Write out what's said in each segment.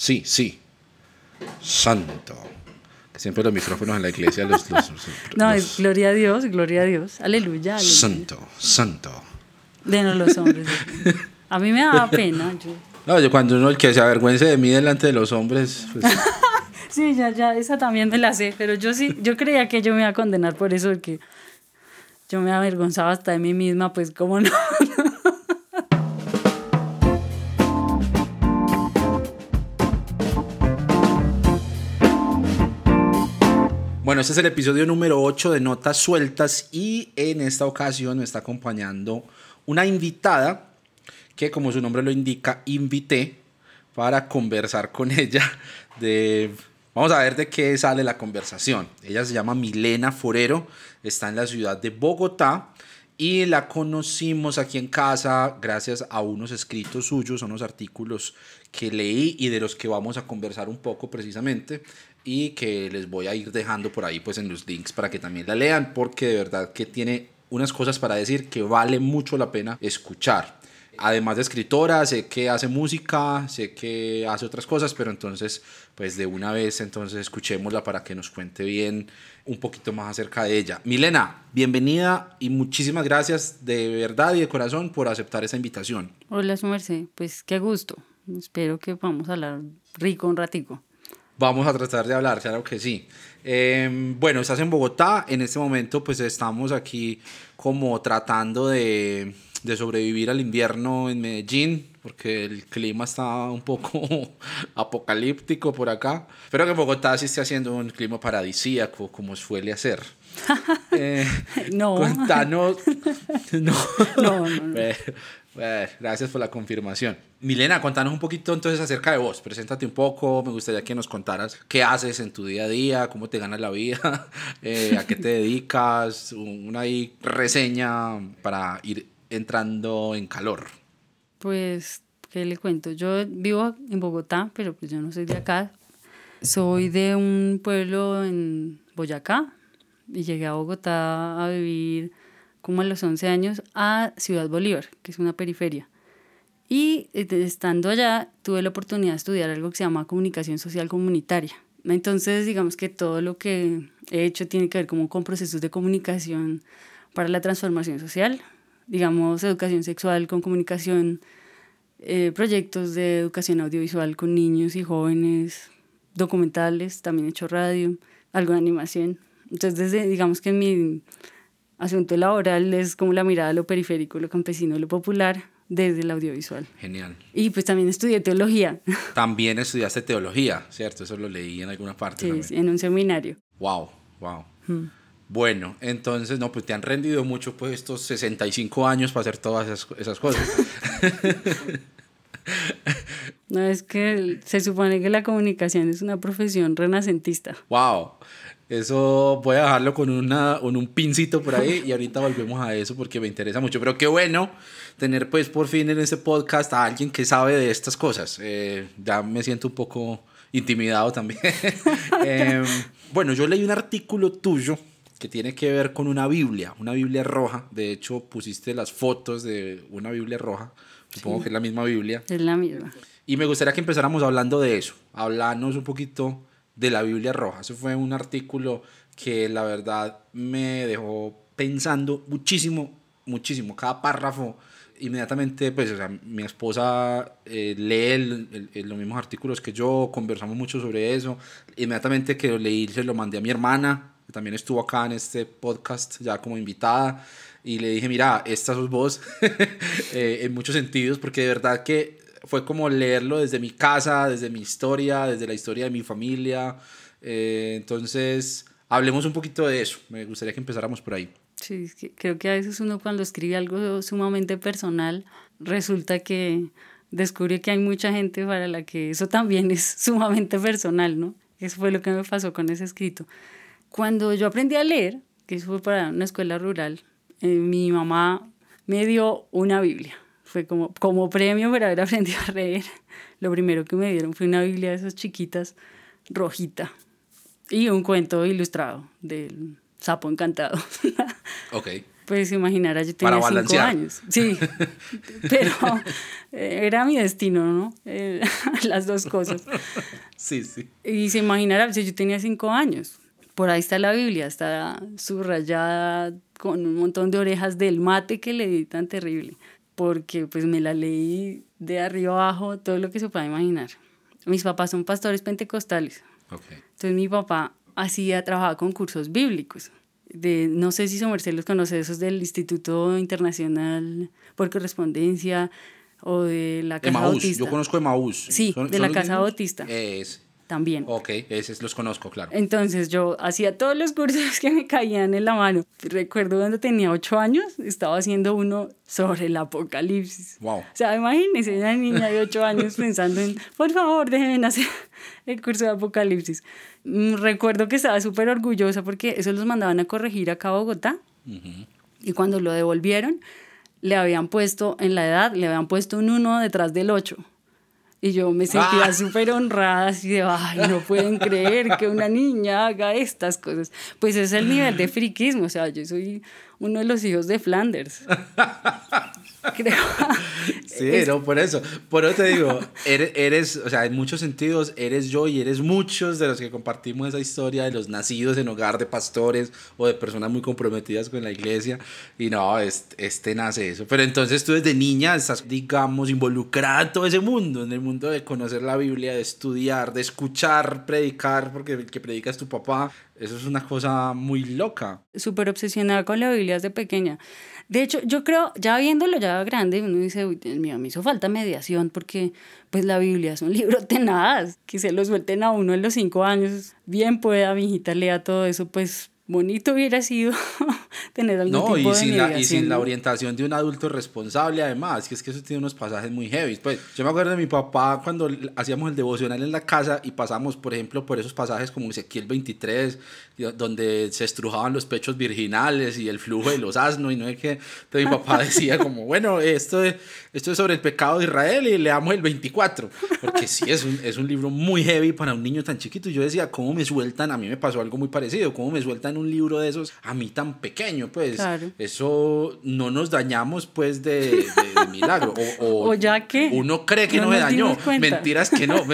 Sí, sí. Santo. Que siempre los micrófonos en la iglesia los... los- los- No, los- gloria a Dios, gloria a Dios. Aleluya. aleluya. Santo, santo. De no los hombres. A mí me daba pena. yo- No, yo cuando uno el que se avergüence de mí delante de los hombres, pues, Sí, ya, ya, esa también me la sé, pero yo sí, yo creía que yo me iba a condenar por eso, porque yo me avergonzaba hasta de mí misma, pues cómo no. Bueno, este es el episodio número 8 de Notas Sueltas y en esta ocasión me está acompañando una invitada que como su nombre lo indica, invité para conversar con ella. Vamos a ver de qué sale la conversación. Ella se llama Milena Forero, está en la ciudad de Bogotá y la conocimos aquí en casa gracias a unos escritos suyos, unos artículos que leí y de los que vamos a conversar un poco precisamente y que les voy a ir dejando por ahí pues en los links para que también la lean porque de verdad que tiene unas cosas para decir que vale mucho la pena escuchar. Además de escritora, sé que hace música, sé que hace otras cosas, pero entonces, pues de una vez, entonces escuchémosla para que nos cuente bien un poquito más acerca de ella. Milena, bienvenida y muchísimas gracias de verdad y de corazón por aceptar esa invitación. Hola, su merced, pues qué gusto. Espero que podamos hablar rico un ratico. Vamos a tratar de hablar, claro que sí. Eh, bueno, estás en Bogotá, en este momento pues estamos aquí como tratando de, de sobrevivir al invierno en Medellín, porque el clima está un poco apocalíptico por acá. Pero que Bogotá sí esté haciendo un clima paradisíaco, como suele hacer. Eh, No. Contanos. No. No, no, no. Gracias por la confirmación. Milena, contanos un poquito entonces acerca de vos. Preséntate un poco. Me gustaría que nos contaras qué haces en tu día a día, cómo te ganas la vida, eh, a qué te dedicas, una reseña para ir entrando en calor. Pues, ¿qué le cuento? Yo vivo en Bogotá, pero pues yo no soy de acá. Soy de un pueblo en Boyacá y llegué a Bogotá a vivir como a los 11 años a Ciudad Bolívar, que es una periferia. Y eh, estando allá tuve la oportunidad de estudiar algo que se llama comunicación social comunitaria. Entonces, digamos que todo lo que he hecho tiene que ver como con procesos de comunicación para la transformación social, digamos, educación sexual con comunicación, eh, proyectos de educación audiovisual con niños y jóvenes, documentales, también he hecho radio, algo de animación. Entonces, desde, digamos que mi asunto laboral es como la mirada a lo periférico, lo campesino, lo popular, desde el audiovisual. Genial. Y pues también estudié teología, También estudiaste teología, ¿cierto? Eso lo leí en alguna parte. sí, también. en un seminario. Wow, wow. Bueno, entonces, no, pues te han rendido mucho pues estos 65 años para hacer todas esas, esas cosas. No es que se supone que la comunicación es una profesión renacentista. wow. Eso voy a dejarlo con, una, con un pincito por ahí y ahorita volvemos a eso porque me interesa mucho. Pero qué bueno tener pues por fin en este podcast a alguien que sabe de estas cosas. Eh, ya me siento un poco intimidado también. Eh, bueno, yo leí un artículo tuyo que tiene que ver con una Biblia, una Biblia roja. De hecho, pusiste las fotos de una Biblia roja. Supongo que es la misma Biblia. Es la misma. Y me gustaría que empezáramos hablando de eso, hablarnos un poquito de la Biblia Roja. Ese fue un artículo que la verdad me dejó pensando muchísimo, muchísimo. Cada párrafo, inmediatamente, pues, o sea, mi esposa eh, lee el- los mismos artículos que yo, conversamos mucho sobre eso. Inmediatamente que lo leí, se lo mandé a mi hermana, que también estuvo acá en este podcast ya como invitada. Y le dije, mira, esta sos vos, eh, en muchos sentidos, porque de verdad que fue como leerlo desde mi casa, desde mi historia, desde la historia de mi familia. Eh, entonces, hablemos un poquito de eso. Me gustaría que empezáramos por ahí. Sí, creo que a veces uno cuando escribe algo sumamente personal, resulta que descubre que hay mucha gente para la que eso también es sumamente personal, ¿no? Eso fue lo que me pasó con ese escrito. Cuando yo aprendí a leer, que eso fue para una escuela rural, eh, mi mamá me dio una Biblia. Fue como, como premio por haber aprendido a leer. Lo primero que me dieron fue una Biblia de esas chiquitas, rojita, y un cuento ilustrado del sapo encantado. Ok. Pues imaginara, yo tenía cinco años. Sí, pero eh, era mi destino, ¿no? Eh, las dos cosas. Sí, sí. Y se imaginará, si yo tenía cinco años. Por ahí está la Biblia, está subrayada con un montón de orejas del mate que le di tan terrible. Porque pues me la leí de arriba abajo, todo lo que se pueda imaginar. Mis papás son pastores pentecostales. Entonces mi papá hacía, trabajaba con cursos bíblicos de, no sé si su merced los conoce, esos del Instituto Internacional por Correspondencia o de la Casa Bautista. Yo conozco Emaús. Sí, de la Casa Bautista. Es. También. Ok, esos los conozco, claro. Entonces yo hacía todos los cursos que me caían en la mano. Recuerdo cuando tenía ocho años, estaba haciendo uno sobre el apocalipsis. Wow. O sea, imagínense una niña de ocho años pensando en, por favor, déjenme hacer el curso de apocalipsis. Mm, recuerdo que estaba súper orgullosa porque eso los mandaban a corregir acá a Bogotá. Y cuando lo devolvieron, le habían puesto, en la edad, le habían puesto un 1 detrás del 8. Y yo me sentía ah. súper honrada, así de, ay, no pueden creer que una niña haga estas cosas. Pues es el nivel de friquismo, o sea, yo soy uno de los hijos de Flanders. Creo. Sí, no, por eso. Por eso te digo, eres, o sea, en muchos sentidos, eres yo y eres muchos de los que compartimos esa historia de los nacidos en hogar de pastores o de personas muy comprometidas con la iglesia. Y no, este, nace eso. Pero entonces tú desde niña estás, digamos, involucrada en todo ese mundo, en el mundo de conocer la Biblia, de estudiar, de escuchar, predicar, porque el que predica es tu papá. Eso es una cosa muy loca. Súper obsesionada con la Biblia desde pequeña. De hecho, yo creo, ya viéndolo ya grande, uno dice, uy, Dios mío, me hizo falta mediación porque pues la Biblia es un libro tenaz, que se lo suelten a uno en los cinco años, bien pueda mi hijita lea todo eso, pues bonito hubiera sido tener algún no, tipo y sin de la, y sin la orientación de un adulto responsable además, que es que eso tiene unos pasajes muy heavy. Pues yo me acuerdo de mi papá cuando hacíamos el devocional en la casa y pasamos, por ejemplo, por esos pasajes como Ezequiel 23, donde se estrujaban los pechos virginales y el flujo de los asnos y no es que entonces mi papá decía como, bueno, esto es, esto es sobre el pecado de Israel y leamos el 24, porque sí es un, es un libro muy heavy para un niño tan chiquito. Y yo decía, ¿cómo me sueltan? A mí me pasó algo muy parecido, ¿cómo me sueltan un libro de esos a mí tan pequeño? Pues eso no nos dañamos pues de, milagro. O, ya que... Uno cree que no, me dañó, mentiras que no.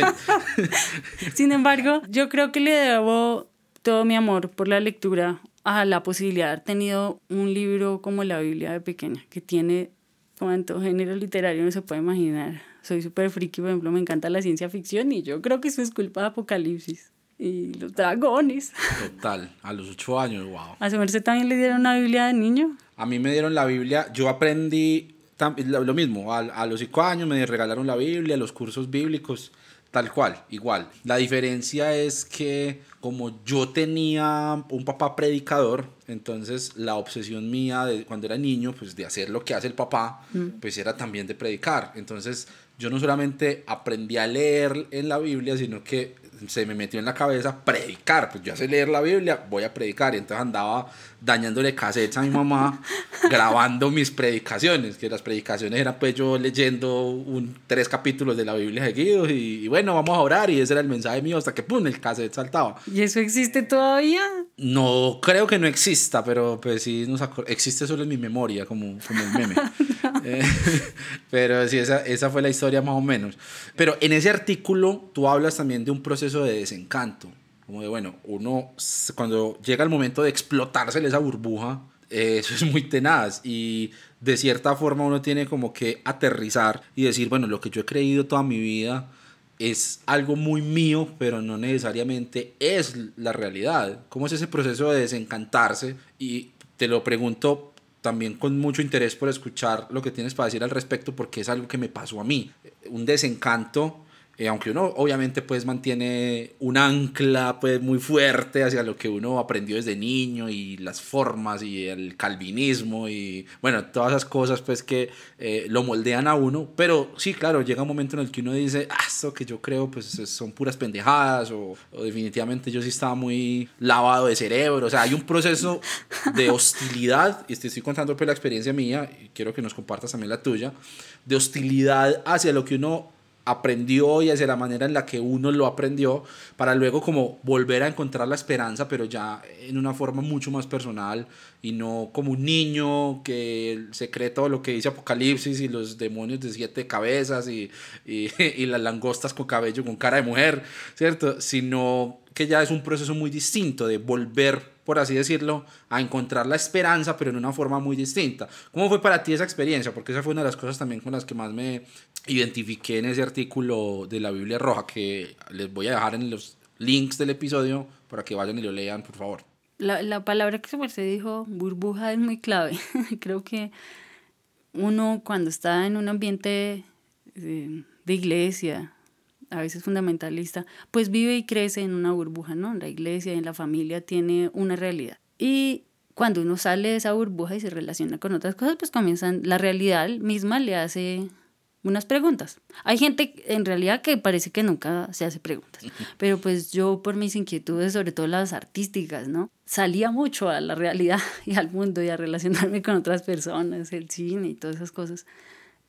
Sin embargo, yo creo que le debo todo mi amor por la lectura a la posibilidad de haber tenido un libro como la Biblia de pequeña, que tiene cuánto género literario no se puede imaginar. Soy súper friki, por ejemplo, me encanta la ciencia ficción y yo creo que eso es culpa de Apocalipsis y los dragones. Total, a los ocho años, wow. ¿A su merced también le dieron una Biblia de niño? A mí me dieron la Biblia, yo aprendí lo mismo, a, a los cinco años me regalaron la Biblia, los cursos bíblicos Tal cual, igual. La diferencia es que como yo tenía un papá predicador, entonces la obsesión mía de cuando era niño, pues de hacer lo que hace el papá, mm. pues era también de predicar. Entonces yo no solamente aprendí a leer en la Biblia, sino que se me metió en la cabeza predicar. Pues yo hace leer la Biblia, voy a predicar. Y entonces andaba dañándole cassettes a mi mamá, grabando mis predicaciones, que las predicaciones eran pues yo leyendo un, tres capítulos de la Biblia seguidos y, bueno, vamos a orar y ese era el mensaje mío hasta que pum, el cassette saltaba. ¿Y eso existe todavía? No, creo que no exista, pero pues sí, nos existe solo en mi memoria, como, como el meme. Eh, pero sí, esa, esa fue la historia más o menos. Pero en ese artículo tú hablas también de un proceso de desencanto. Como de, bueno, uno cuando llega el momento de explotarse esa burbuja, eh, eso es muy tenaz y de cierta forma uno tiene como que aterrizar y decir, bueno, lo que yo he creído toda mi vida es algo muy mío, pero no necesariamente es la realidad. ¿Cómo es ese proceso de desencantarse? Y te lo pregunto también con mucho interés por escuchar lo que tienes para decir al respecto, porque es algo que me pasó a mí. Un desencanto eh, aunque uno obviamente pues mantiene un ancla pues muy fuerte hacia lo que uno aprendió desde niño y las formas y el calvinismo y bueno, todas esas cosas pues que eh, lo moldean a uno, pero sí, claro, llega un momento en el que uno dice, ah, esto que yo creo pues son puras pendejadas o, definitivamente yo sí estaba muy lavado de cerebro, o sea, hay un proceso de hostilidad, y te estoy contando pues la experiencia mía y quiero que nos compartas también la tuya, de hostilidad hacia lo que uno aprendió y hacia la manera en la que uno lo aprendió para luego como volver a encontrar la esperanza pero ya en una forma mucho más personal y no como un niño que se cree todo lo que dice Apocalipsis y los demonios de siete cabezas y, y, y las langostas con cabello con cara de mujer, ¿cierto? Sino que ya es un proceso muy distinto de volver por así decirlo, a encontrar la esperanza, pero en una forma muy distinta. ¿Cómo fue para ti esa experiencia? Porque esa fue una de las cosas también con las que más me identifiqué en ese artículo de la Biblia Roja, que les voy a dejar en los links del episodio para que vayan y lo lean, por favor. La, la palabra que se dijo, burbuja, es muy clave. Creo que uno cuando está en un ambiente de, de iglesia, a veces fundamentalista, pues vive y crece en una burbuja, ¿no? La iglesia, en la familia tiene una realidad. Y cuando uno sale de esa burbuja y se relaciona con otras cosas, pues comienzan, la realidad misma le hace unas preguntas. Hay gente en realidad que parece que nunca se hace preguntas, pero pues yo por mis inquietudes, sobre todo las artísticas, ¿no? Salía mucho a la realidad y al mundo y a relacionarme con otras personas, el cine y todas esas cosas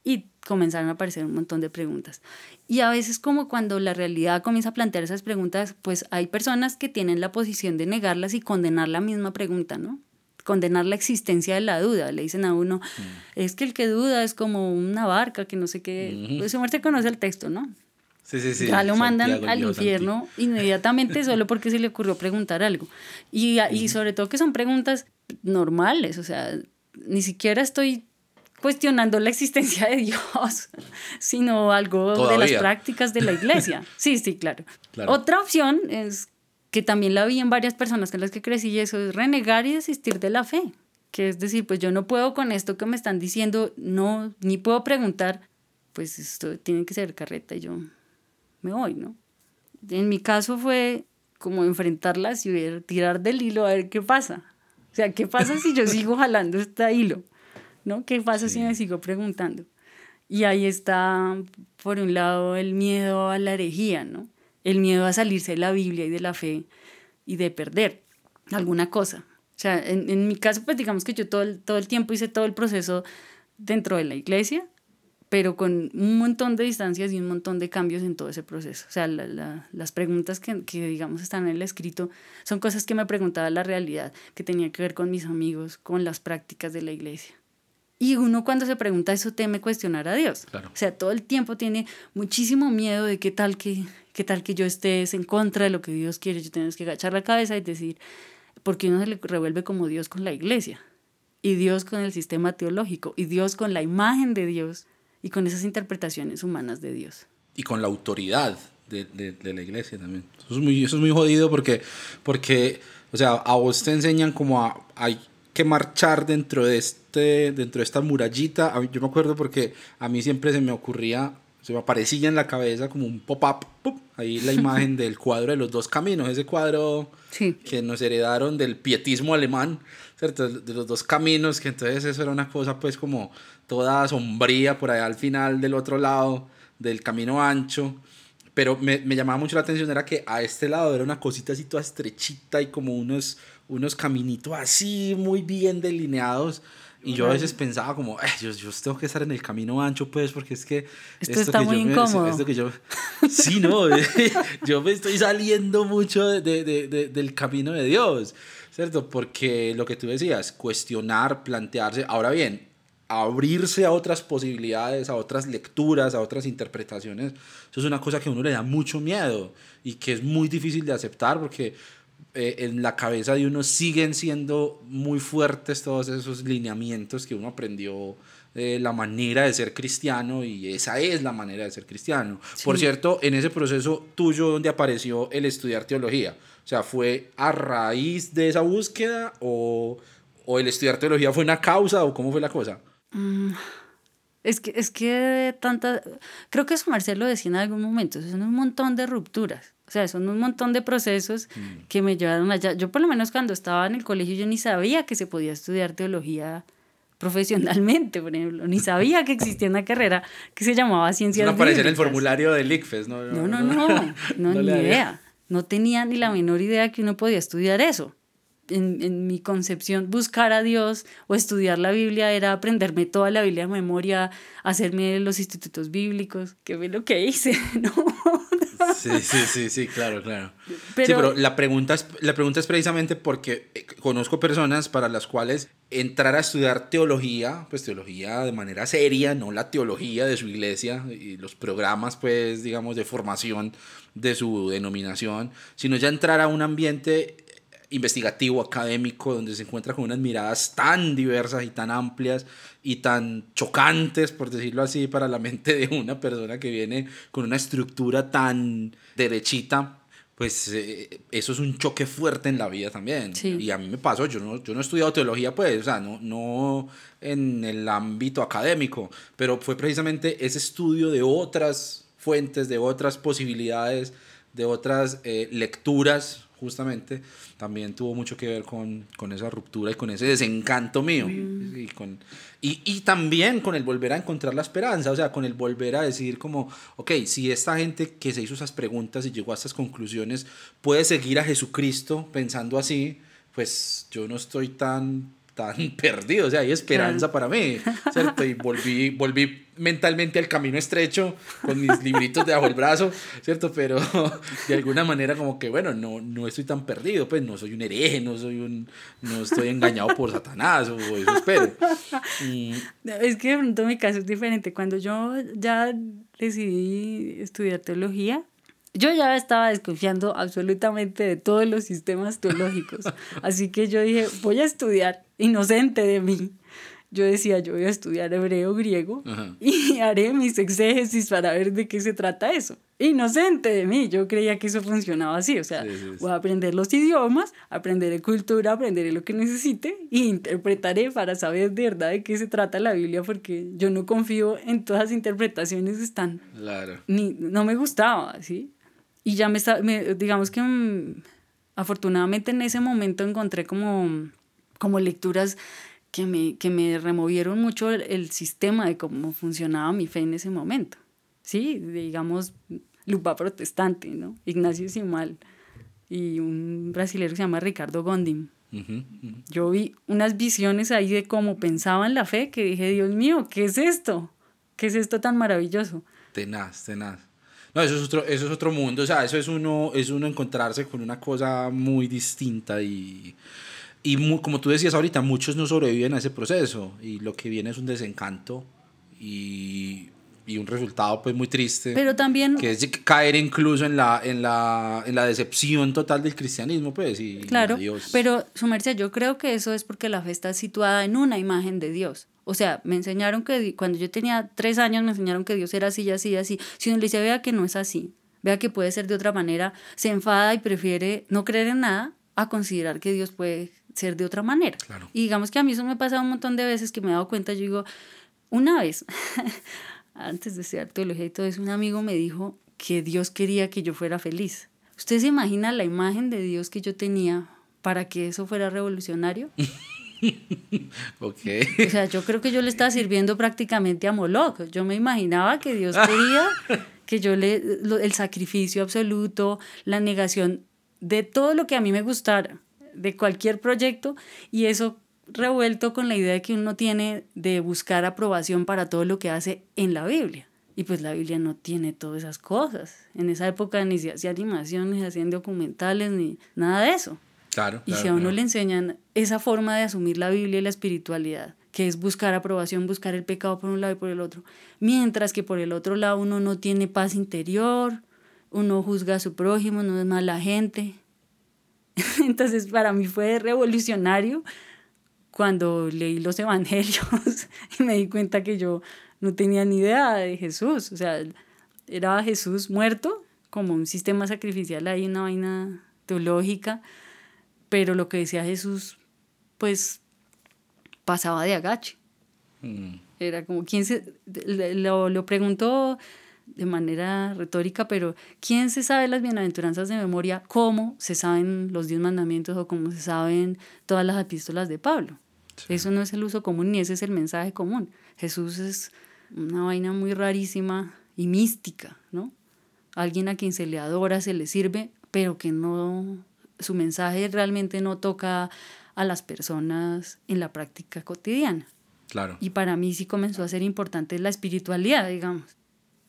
y comenzaron a aparecer un montón de preguntas. Y a veces como cuando la realidad comienza a plantear esas preguntas, pues hay personas que tienen la posición de negarlas y condenar la misma pregunta, ¿no? Condenar la existencia de la duda. Le dicen a uno, mm. es que el que duda es como una barca, que no sé qué. Pues muerte conoce el texto, ¿no? Sí, sí, sí. Ya lo mandan al infierno inmediatamente solo porque se le ocurrió preguntar algo. Y, y sobre todo que son preguntas normales, o sea, ni siquiera estoy cuestionando la existencia de Dios, sino algo de las prácticas de la iglesia. Sí, sí, claro. Otra opción es que también la vi en varias personas con las que crecí y eso es renegar y desistir de la fe. Que es decir, pues yo no puedo con esto que me están diciendo, no, ni puedo preguntar, pues esto tiene que ser carreta y yo me voy, ¿no? En mi caso fue como enfrentarlas y ver, tirar del hilo a ver qué pasa. O sea, ¿qué pasa si yo sigo jalando este hilo? ¿No? ¿Qué pasa si me sigo preguntando? Y ahí está, por un lado, el miedo a la herejía, ¿no? El miedo a salirse de la Biblia y de la fe y de perder alguna cosa. O sea, en, en mi caso, pues digamos que yo todo el, todo el tiempo hice todo el proceso dentro de la iglesia, pero con un montón de distancias y un montón de cambios en todo ese proceso. O sea, las preguntas que, que, digamos, están en el escrito son cosas que me preguntaba la realidad, que tenía que ver con mis amigos, con las prácticas de la iglesia. Y uno cuando se pregunta eso teme cuestionar a Dios. O sea, todo el tiempo tiene muchísimo miedo de qué tal que, qué tal que yo estés en contra de lo que Dios quiere. Yo tengo que agachar la cabeza y decir, ¿por qué uno se le revuelve como Dios con la iglesia? Y Dios con el sistema teológico. Y Dios con la imagen de Dios y con esas interpretaciones humanas de Dios. Y con la autoridad de, de, de la iglesia también. Eso es muy, eso es muy jodido porque, porque, o sea, a vos te enseñan como a... Hay, que marchar dentro de, este, dentro de esta murallita. Yo me acuerdo porque a mí siempre se me ocurría, se me aparecía en la cabeza como un pop-up, ahí la imagen del cuadro de los dos caminos, ese cuadro que nos heredaron del pietismo alemán, ¿cierto? De los dos caminos, que entonces eso era una cosa pues como toda sombría por allá al final del otro lado del camino ancho pero me, me, llamaba mucho la atención era que a este lado era una cosita así toda estrechita y como unos, unos caminitos así muy bien delineados. Y yo a veces pensaba como, yo, yo tengo que estar en el camino ancho, pues, porque es que... Esto, está muy incómodo. esto que yo, sí, no, yo me estoy saliendo mucho de, de, de, del camino de Dios, ¿cierto? Porque lo que tú decías, cuestionar, plantearse, ahora bien, abrirse a otras posibilidades, a otras lecturas, a otras interpretaciones, eso es una cosa que a uno le da mucho miedo y que es muy difícil de aceptar porque eh, en la cabeza de uno siguen siendo muy fuertes todos esos lineamientos que uno aprendió de la manera de ser cristiano y esa es la manera de ser cristiano. Por cierto, en ese proceso tuyo donde apareció el estudiar teología, o sea, ¿fue a raíz de esa búsqueda o, o el estudiar teología fue una causa o cómo fue la cosa? Mm, es que, es que tanta, creo que eso Marcelo decía en algún momento, son un montón de rupturas, o sea, son un montón de procesos mm. que me llevaron allá. Yo por lo menos cuando estaba en el colegio yo ni sabía que se podía estudiar teología profesionalmente, por ejemplo, ni sabía que existía una carrera que se llamaba ciencias No aparecía en el formulario del ICFES, ¿no? No, no, no, no, no ni idea. No tenía ni la menor idea que uno podía estudiar eso. En, en, mi concepción, buscar a Dios o estudiar la Biblia era aprenderme toda la Biblia de memoria, hacerme los institutos bíblicos, que fue lo que hice, ¿no? Sí, sí, sí, sí, claro, claro. Pero, sí, pero la pregunta, es, la pregunta es precisamente porque eh, conozco personas para las cuales entrar a estudiar teología, pues teología de manera seria, no la teología de su iglesia y los programas, pues, digamos, de formación de su denominación, sino ya entrar a un ambiente investigativo, académico, donde se encuentra con unas miradas tan diversas y tan amplias y tan chocantes, por decirlo así, para la mente de una persona que viene con una estructura tan derechita, pues eh, eso es un choque fuerte en la vida también. Y a mí me pasó, yo no, yo no he estudiado teología, pues, o sea, no, no en el ámbito académico, pero fue precisamente ese estudio de otras fuentes, de otras posibilidades, de otras eh, lecturas justamente, también tuvo mucho que ver con, con esa ruptura y con ese desencanto mío. Mm. Y, con, y, y, también con el volver a encontrar la esperanza, o sea, con el volver a decir como, ok, si esta gente que se hizo esas preguntas y llegó a estas conclusiones puede seguir a Jesucristo pensando así, pues yo no estoy tan tan perdido, o sea, hay esperanza para mí, ¿cierto? Y volví, volví mentalmente al camino estrecho con mis libritos debajo del brazo, ¿cierto? Pero de alguna manera como que, bueno, no, no estoy tan perdido, pues no soy un hereje, no soy un, no estoy engañado por Satanás, o eso espero. Es que de pronto mi caso es diferente. Cuando yo ya decidí estudiar teología, yo ya estaba desconfiando absolutamente de todos los sistemas teológicos. Así que yo dije, voy a estudiar, inocente de mí. Yo decía, yo voy a estudiar hebreo, griego y haré mis exégesis para ver de qué se trata eso. Inocente de mí, yo creía que eso funcionaba así. O sea, voy a aprender los idiomas, aprenderé cultura, aprenderé lo que necesite y interpretaré para saber de verdad de qué se trata la Biblia, porque yo no confío en todas las interpretaciones están. Claro. Ni, no me gustaba, ¿sí? Y ya me, está, digamos que mm, afortunadamente en ese momento encontré como, como lecturas que me, que me removieron mucho el, sistema de cómo funcionaba mi fe en ese momento. Sí, digamos, Lupa Protestante, ¿no? Ignacio Simal y un brasileño que se llama Ricardo Gondim. Yo vi unas visiones ahí de cómo pensaban la fe que dije, Dios mío, ¿qué es esto? ¿Qué es esto tan maravilloso? Tenaz, tenaz. No, eso es otro, eso es otro mundo, o sea, eso es uno, es uno encontrarse con una cosa muy distinta y, y como tú decías ahorita, muchos no sobreviven a ese proceso y lo que viene es un desencanto y, y un resultado pues muy triste. Pero también... Que es caer incluso en la, en la, en la decepción total del cristianismo, pues. Y, claro, pero su merced, yo creo que eso es porque la fe está situada en una imagen de Dios. O sea, me enseñaron que cuando yo tenía tres años me enseñaron que Dios era así, así, así. Si uno le dice, vea que no es así, vea que puede ser de otra manera, se enfada y prefiere no creer en nada a considerar que Dios puede ser de otra manera. Y digamos que a mí eso me ha pasado un montón de veces que me he dado cuenta, yo digo, una vez, antes de estudiar teología y todo eso, un amigo me dijo que Dios quería que yo fuera feliz. ¿Usted se imagina la imagen de Dios que yo tenía para que eso fuera revolucionario? okay. O sea, yo creo que yo le estaba sirviendo prácticamente a Moloch. Yo me imaginaba que Dios quería que yo le el sacrificio absoluto, la negación de todo lo que a mí me gustara, de cualquier proyecto y eso revuelto con la idea que uno tiene de buscar aprobación para todo lo que hace en la Biblia. Y pues la Biblia no tiene todas esas cosas. En esa época ni se hacía animaciones, ni se hacían documentales, ni nada de eso y si a uno le enseñan esa forma de asumir la Biblia y la espiritualidad, que es buscar aprobación, buscar el pecado por un lado y por el otro, mientras que por el otro lado uno no tiene paz interior, uno juzga a su prójimo, no es mala gente. Entonces para mí fue revolucionario cuando leí los evangelios y me di cuenta que yo no tenía ni idea de Jesús, o sea, era Jesús muerto como un sistema sacrificial ahí, una vaina teológica, pero lo que decía Jesús, pues pasaba de agache. Mm. Era como, ¿quién se, lo, lo preguntó de manera retórica, pero ¿quién se sabe las bienaventuranzas de memoria? ¿Cómo se saben los diez mandamientos o cómo se saben todas las epístolas de Pablo? Eso no es el uso común ni ese es el mensaje común. Jesús es una vaina muy rarísima y mística, ¿no? Alguien a quien se le adora, se le sirve, pero que no su mensaje realmente no toca a las personas en la práctica cotidiana. Claro. Y para mí sí comenzó a ser importante la espiritualidad, digamos.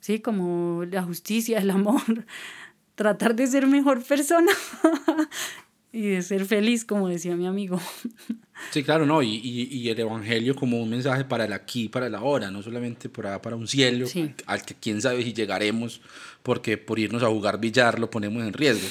Sí, como la justicia, el amor, tratar de ser mejor persona y de ser feliz, como decía mi amigo. Sí, claro, no, y, y, el Evangelio como un mensaje para el aquí, para la ahora, no solamente para, para un cielo, al que quién sabe si llegaremos, porque por irnos a jugar billar lo ponemos en riesgo.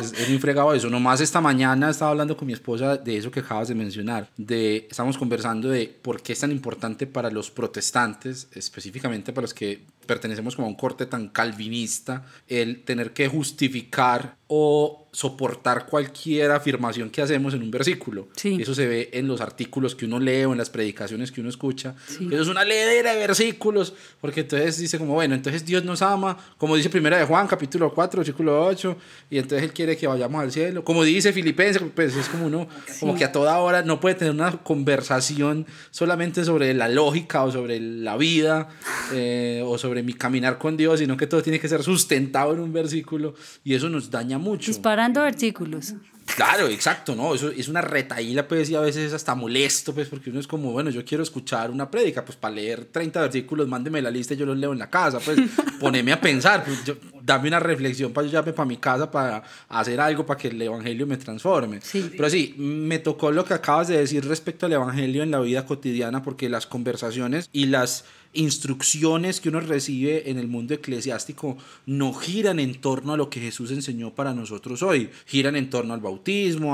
es, es muy fregado eso. Nomás esta mañana estaba hablando con mi esposa de eso que acabas de mencionar, de, estamos conversando de por qué es tan importante para los protestantes, específicamente para los que pertenecemos como a un corte tan calvinista, el tener que justificar o soportar cualquier afirmación que hacemos en un versículo. Eso se ve en los artículos que uno lee o en las predicaciones que uno escucha. Eso es una leedera de versículos, porque entonces dice como, bueno, entonces Dios nos ama, como dice Primera de Juan, capítulo 4, versículo 8, y entonces Él quiere que vayamos al cielo. Como dice Filipenses, pues es como uno, como que a toda hora no puede tener una conversación solamente sobre la lógica o sobre la vida eh, o sobre mi caminar con Dios, sino que todo tiene que ser sustentado en un versículo y eso nos daña mucho. Disparando versículos. Claro, exacto, ¿no? Eso es una retaíla, pues, y a veces es hasta molesto, pues, porque uno es como, bueno, yo quiero escuchar una prédica, pues, para leer 30 versículos, mándeme la lista y yo los leo en la casa, pues, poneme a pensar, pues, dame una reflexión para yo llamarme para mi casa, para hacer algo para que el evangelio me transforme. Pero sí, me tocó lo que acabas de decir respecto al evangelio en la vida cotidiana, porque las conversaciones y las instrucciones que uno recibe en el mundo eclesiástico no giran en torno a lo que Jesús enseñó para nosotros hoy, giran en torno al bautismo,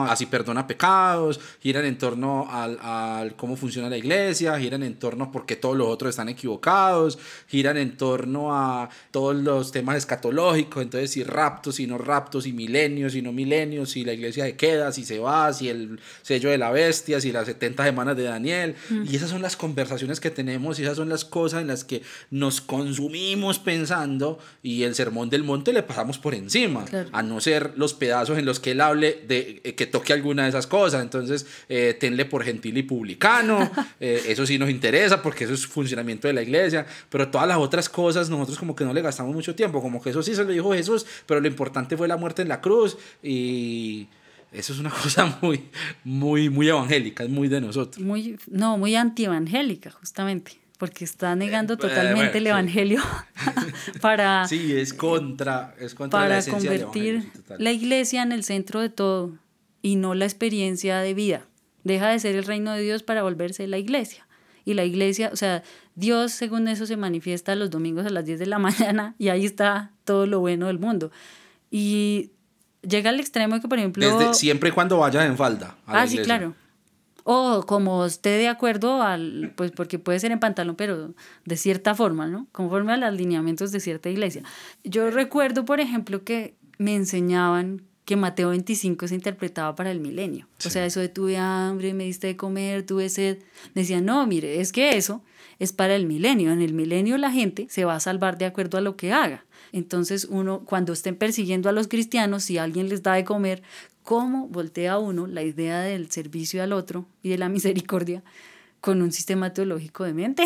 a si perdona pecados, giran en torno al, al cómo funciona la iglesia, giran en torno a por qué todos los otros están equivocados, giran en torno a todos los temas escatológicos, entonces si raptos, si no raptos, si milenios, si no milenios, si la iglesia se queda, si se va, si el sello de la bestia, si las 70 semanas de Daniel, mm. y esas son las conversaciones que tenemos y esas son las cosas en las que nos consumimos pensando y el sermón del monte le pasamos por encima, a no ser los pedazos en los que él hable de eh, que toque alguna de esas cosas. Entonces, eh, tenle por gentil y publicano, eh, eso sí nos interesa porque eso es funcionamiento de la iglesia, pero todas las otras cosas nosotros como que no le gastamos mucho tiempo, como que eso sí se lo dijo Jesús, pero lo importante fue la muerte en la cruz. Y eso es una cosa muy, muy, muy evangélica, es muy de nosotros. Muy, no, muy antievangélica, justamente porque está negando eh, totalmente el Evangelio para... Sí, es contra, es contra para convertir la iglesia en el centro de todo y no la experiencia de vida. Deja de ser el reino de Dios para volverse la iglesia. Y la iglesia, o sea, Dios según eso se manifiesta los domingos a las 10 de la mañana y ahí está todo lo bueno del mundo. Y llega al extremo de que, por ejemplo... Desde siempre y cuando vayas en falda. ah, sí, claro o como esté de acuerdo al, pues porque puede ser en pantalón, pero de cierta forma, ¿no? Conforme a los lineamientos de cierta iglesia. Yo recuerdo, por ejemplo, que me enseñaban que Mateo 25 se interpretaba para el milenio. O sea, eso de tuve hambre, me diste de comer, tuve sed. Decían, no, mire, es que eso es para el milenio. En el milenio la gente se va a salvar de acuerdo a lo que haga. Entonces uno, cuando estén persiguiendo a los cristianos, si alguien les da de comer, cómo voltea uno la idea del servicio al otro y de la misericordia con un sistema teológico de mente.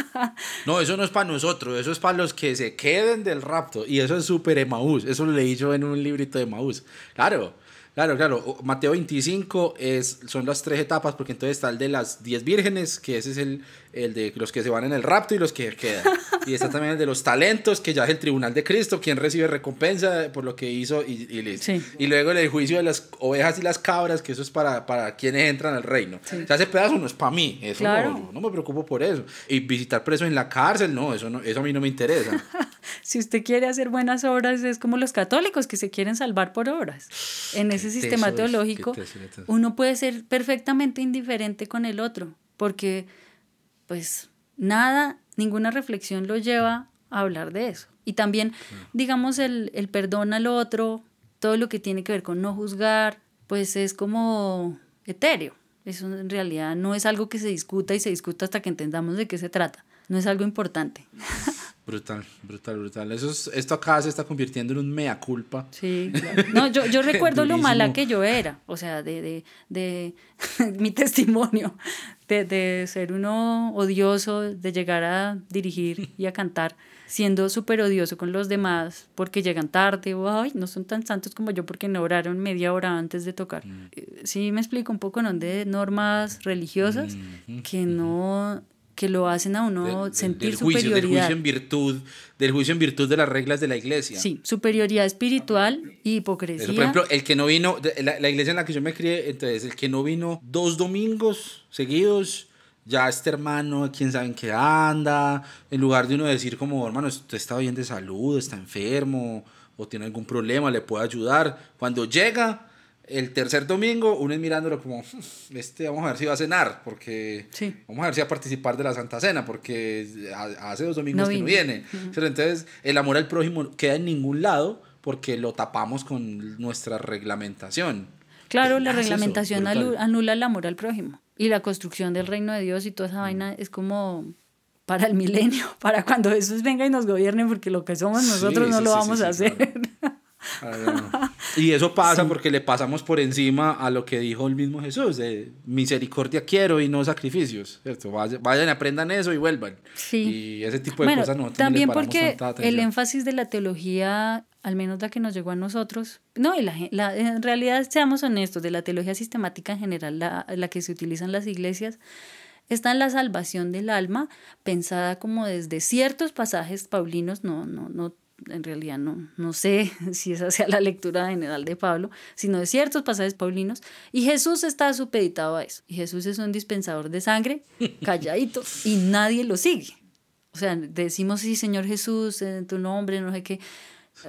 no, eso no es para nosotros, eso es para los que se queden del rapto. Y eso es súper Emaús, eso lo leí yo en un librito de Emaús. Claro, Claro, claro. Mateo 25 es, son las tres etapas, porque entonces está el de las diez vírgenes, que ese es el, el de los que se van en el rapto y los que quedan. Y está también el de los talentos, que ya es el tribunal de Cristo, quien recibe recompensa por lo que hizo y, y Y luego el juicio de las ovejas y las cabras, que eso es para, para quienes entran al reino. O sea, ese pedazo no es para mí, eso no, no me preocupo por eso. Y visitar presos en la cárcel, no, eso, no, eso a mí no me interesa. si usted quiere hacer buenas obras, es como los católicos que se quieren salvar por obras. En ese sistema teológico, uno puede ser perfectamente indiferente con el otro, porque pues nada, ninguna reflexión lo lleva a hablar de eso. Y también, digamos, el, el perdón al otro, todo lo que tiene que ver con no juzgar, pues es como etéreo. Eso en realidad no es algo que se discuta y se discuta hasta que entendamos de qué se trata. No es algo importante. Brutal, brutal, brutal. Eso es, esto acá se está convirtiendo en un mea culpa. Sí, claro. No, yo, yo recuerdo lo mala que yo era, o sea, de, de, de mi testimonio, de, de ser uno odioso, de llegar a dirigir y a cantar, siendo súper odioso con los demás porque llegan tarde o, ay, no son tan santos como yo porque no oraron media hora antes de tocar. Mm. Eh, Sí, me explico un poco, ¿no? De normas religiosas Mm, que no que lo hacen a uno Del- sentir del juicio, superioridad. del juicio en virtud, del juicio en virtud de las reglas de la iglesia. Sí, superioridad espiritual y hipocresía. Eso, por ejemplo, el que no vino, la, la iglesia en la que yo me crié, entonces, el que no vino dos domingos seguidos, ya este hermano, quién sabe en qué anda, en lugar de uno decir como, hermano, usted está bien de salud, está enfermo, o tiene algún problema, le puede ayudar. Cuando llega el tercer domingo, uno es mirándolo como, "Hmm, este, vamos a ver si va a cenar, porque Sí. vamos a ver si va a participar de la Santa Cena, porque ha- hace dos domingos No que no viene. Pero entonces, el amor al prójimo queda en ningún lado porque lo tapamos con nuestra reglamentación. Claro, la eso, reglamentación anula el amor al prójimo. Y la construcción del reino de Dios y toda esa vaina es como para el milenio, para cuando Jesús venga y nos gobierne, porque lo que somos nosotros Sí, no sí, lo sí, vamos sí, a sí, hacer. No. Y eso pasa porque le pasamos por encima a lo que dijo el mismo Jesús, de misericordia quiero y no sacrificios, ¿cierto? Vayan, aprendan eso y vuelvan. Sí. Y ese tipo de bueno, cosas también no paramos porque el énfasis de la teología, al menos la que nos llegó a nosotros, no, y la, la- en realidad seamos honestos, de la teología sistemática en general, la, la que se utiliza en las iglesias, está en la salvación del alma, pensada como desde ciertos pasajes paulinos, no, no, no, en realidad no, no sé si esa sea la lectura general de Pablo, sino de ciertos pasajes paulinos, y Jesús está supeditado a eso, y Jesús es un dispensador de sangre, calladito, y nadie lo sigue. O sea, decimos sí, Señor Jesús, en tu nombre, no sé qué,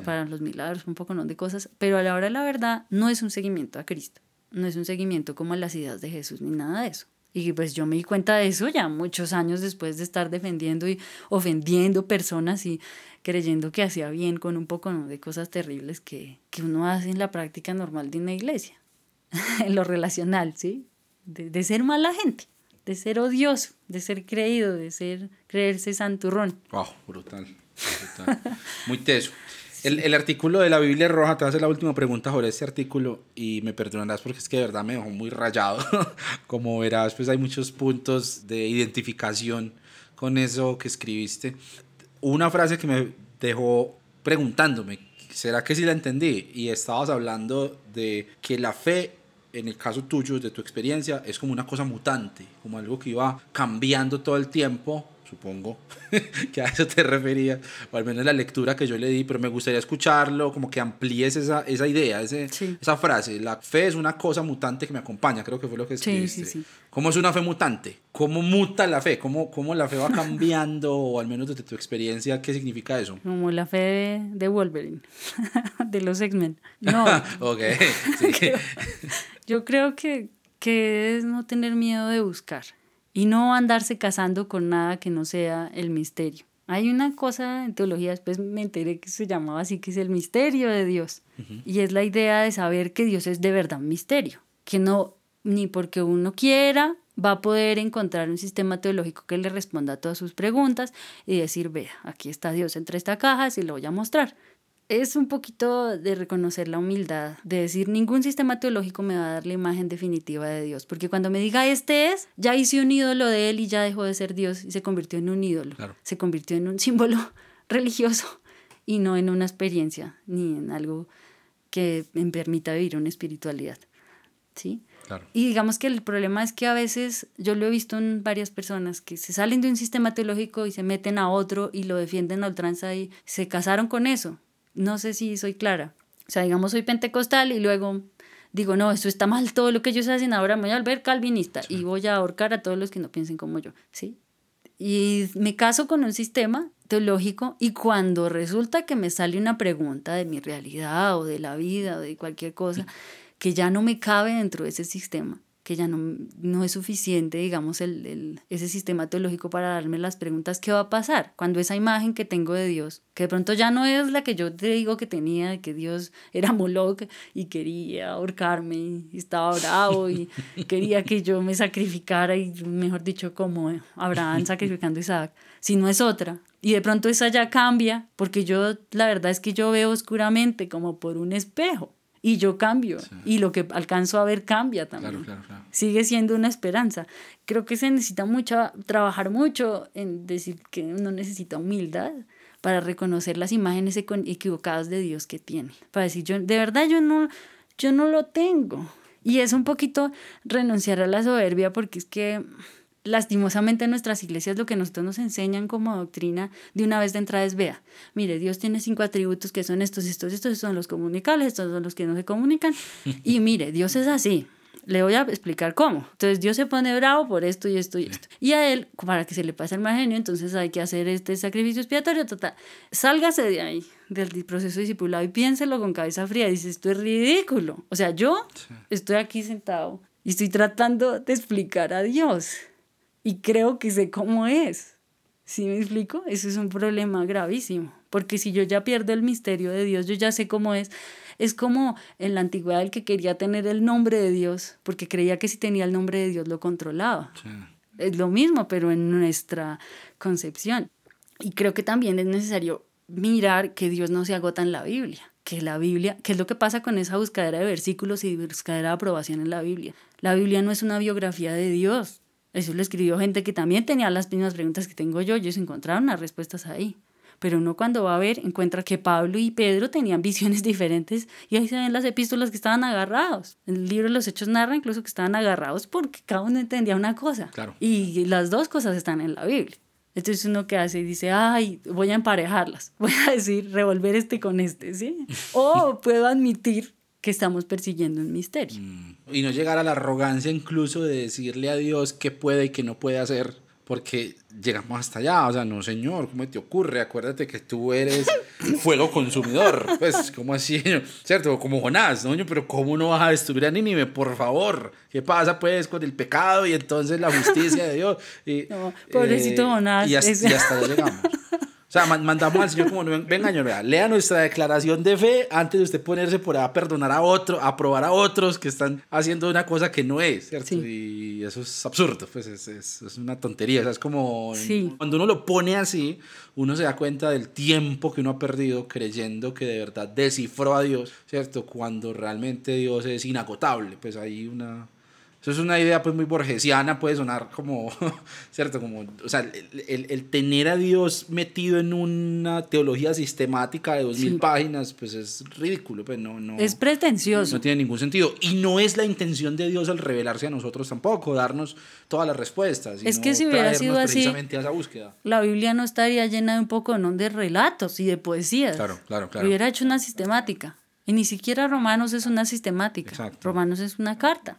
para los milagros, un poco ¿no? de cosas, pero a la hora de la verdad no es un seguimiento a Cristo, no es un seguimiento como a las ideas de Jesús ni nada de eso. Y pues yo me di cuenta de eso ya muchos años después de estar defendiendo y ofendiendo personas y creyendo que hacía bien con un poco de cosas terribles que, que uno hace en la práctica normal de una iglesia, en lo relacional, ¿sí? De, de ser mala gente, de ser odioso, de ser creído, de ser creerse santurrón. Wow, brutal. brutal. Muy teso. El, el artículo de la Biblia Roja, te voy a hacer la última pregunta sobre este artículo y me perdonarás porque es que de verdad me dejó muy rayado. Como verás, pues hay muchos puntos de identificación con eso que escribiste. Una frase que me dejó preguntándome, ¿será que sí la entendí? Y estabas hablando de que la fe, en el caso tuyo, de tu experiencia, es como una cosa mutante, como algo que iba cambiando todo el tiempo supongo que a eso te referías, o al menos la lectura que yo le di, pero me gustaría escucharlo, como que amplíes esa, esa idea, ese, Sí. esa frase. La fe es una cosa mutante que me acompaña, creo que fue lo que escribiste. sí, sí. ¿Cómo es una fe mutante? ¿Cómo muta la fe? ¿Cómo, cómo la fe va cambiando, o al menos desde tu experiencia, qué significa eso? Como la fe de, de Wolverine, de los X-Men. No, ok, yo creo que, que es no tener miedo de buscar y no andarse casando con nada que no sea el misterio. Hay una cosa en teología, después me enteré que se llamaba así, que es el misterio de Dios. Y es la idea de saber que Dios es de verdad un misterio, que no, ni porque uno quiera, va a poder encontrar un sistema teológico que le responda a todas sus preguntas y decir, vea, aquí está Dios entre esta caja, y lo voy a mostrar. Es un poquito de reconocer la humildad, de decir, ningún sistema teológico me va a dar la imagen definitiva de Dios, porque cuando me diga este es, ya hice un ídolo de él y ya dejó de ser Dios y se convirtió en un ídolo, Claro. se convirtió en un símbolo religioso y no en una experiencia ni en algo que me permita vivir una espiritualidad. ¿Sí? Claro. Y digamos que el problema es que a veces yo lo he visto en varias personas que se salen de un sistema teológico y se meten a otro y lo defienden a ultranza y se casaron con eso. No sé si soy clara. O sea, digamos, soy pentecostal y luego digo, no, esto está mal, todo lo que ellos hacen ahora me voy a volver calvinista y voy a ahorcar a todos los que no piensen como yo, ¿sí? Y me caso con un sistema teológico y cuando resulta que me sale una pregunta de mi realidad o de la vida o de cualquier cosa que ya no me cabe dentro de ese sistema, que ya no, no es suficiente, digamos, el, el, ese sistema teológico para darme las preguntas, ¿qué va a pasar cuando esa imagen que tengo de Dios, que de pronto ya no es la que yo te digo que tenía, de que Dios era Moloch y quería ahorcarme y estaba bravo y quería que yo me sacrificara y, mejor dicho, como Abraham sacrificando a Isaac, si no es otra? Y de pronto esa ya cambia, porque yo, la verdad es que yo veo oscuramente como por un espejo y yo cambio y lo que alcanzo a ver cambia también. Claro, claro, Sigue siendo una esperanza. Creo que se necesita mucho, trabajar mucho en decir que uno necesita humildad para reconocer las imágenes equivocadas de Dios que tiene. Para decir, yo, de verdad yo no, yo no lo tengo. Y es un poquito renunciar a la soberbia porque es que lastimosamente en nuestras iglesias lo que nosotros nos enseñan como doctrina de una vez de entrada es, vea, mire, Dios tiene cinco atributos que son estos, estos, estos son los comunicables, estos son los que no se comunican. Y mire, Dios es así. Le voy a explicar cómo. Entonces Dios se pone bravo por esto y esto y esto. Y a él, para que se le pase el mal genio, entonces hay que hacer este sacrificio expiatorio total. Sálgase de ahí, del proceso discipulado y piénselo con cabeza fría. Dice, esto es ridículo. O sea, yo estoy aquí sentado y estoy tratando de explicar a Dios y creo que sé cómo es. ¿Sí me explico? Eso es un problema gravísimo, porque si yo ya pierdo el misterio de Dios, yo ya sé cómo es. Es como en la antigüedad el que quería tener el nombre de Dios, porque creía que si tenía el nombre de Dios lo controlaba. Es lo mismo, pero en nuestra concepción. Y creo que también es necesario mirar que Dios no se agota en la Biblia que la Biblia, ¿qué es lo que pasa con esa buscadera de versículos y buscadera de aprobación en la Biblia? La Biblia no es una biografía de Dios, eso lo escribió gente que también tenía las mismas preguntas que tengo yo. Ellos encontraron las respuestas ahí. Pero uno cuando va a ver encuentra que Pablo y Pedro tenían visiones diferentes y ahí se ven las epístolas que estaban agarrados. El libro de los Hechos narra incluso que estaban agarrados porque cada uno entendía una cosa. Claro. Y las dos cosas están en la Biblia. Entonces uno que hace dice, ay, voy a emparejarlas, voy a decir, revolver este con este, ¿sí? O puedo admitir que estamos persiguiendo un misterio. Mm. Y no llegar a la arrogancia incluso de decirle a Dios qué puede y qué no puede hacer, porque llegamos hasta allá. O sea, no, Señor, ¿cómo te ocurre? Acuérdate que tú eres fuego consumidor. Pues, ¿cómo así? ¿Cierto? Como Jonás, ¿no? Pero ¿cómo no vas a destruir a Nínive? Por favor. ¿Qué pasa, pues, con el pecado y entonces la justicia de Dios? Y, pobrecito eh, Jonás. Y hasta, y hasta allá llegamos. O sea, mandamos al Señor como, venga, señor, lea nuestra declaración de fe antes de usted ponerse por a perdonar a otro, a probar a otros que están haciendo una cosa que no es, ¿cierto? Y eso es absurdo, pues es, es, es una tontería. O sea, es como cuando uno lo pone así, uno se da cuenta del tiempo que uno ha perdido creyendo que de verdad descifró a Dios, ¿cierto? Cuando realmente Dios es inagotable, pues hay una eso es una idea pues muy borgesiana, puede sonar como, ¿cierto? Como, o sea, el, el, tener a Dios metido en una teología sistemática de dos mil páginas, pues es ridículo, pues no, no. Es pretencioso. No tiene ningún sentido. Y no es la intención de Dios al revelarse a nosotros tampoco, darnos todas las respuestas. Es que si hubiera sido así, la Biblia no estaría llena de un poco ¿no? de relatos y de poesías. Claro, claro, claro. Hubiera hecho una sistemática. Y ni siquiera Romanos es una sistemática. Exacto. Romanos es una carta.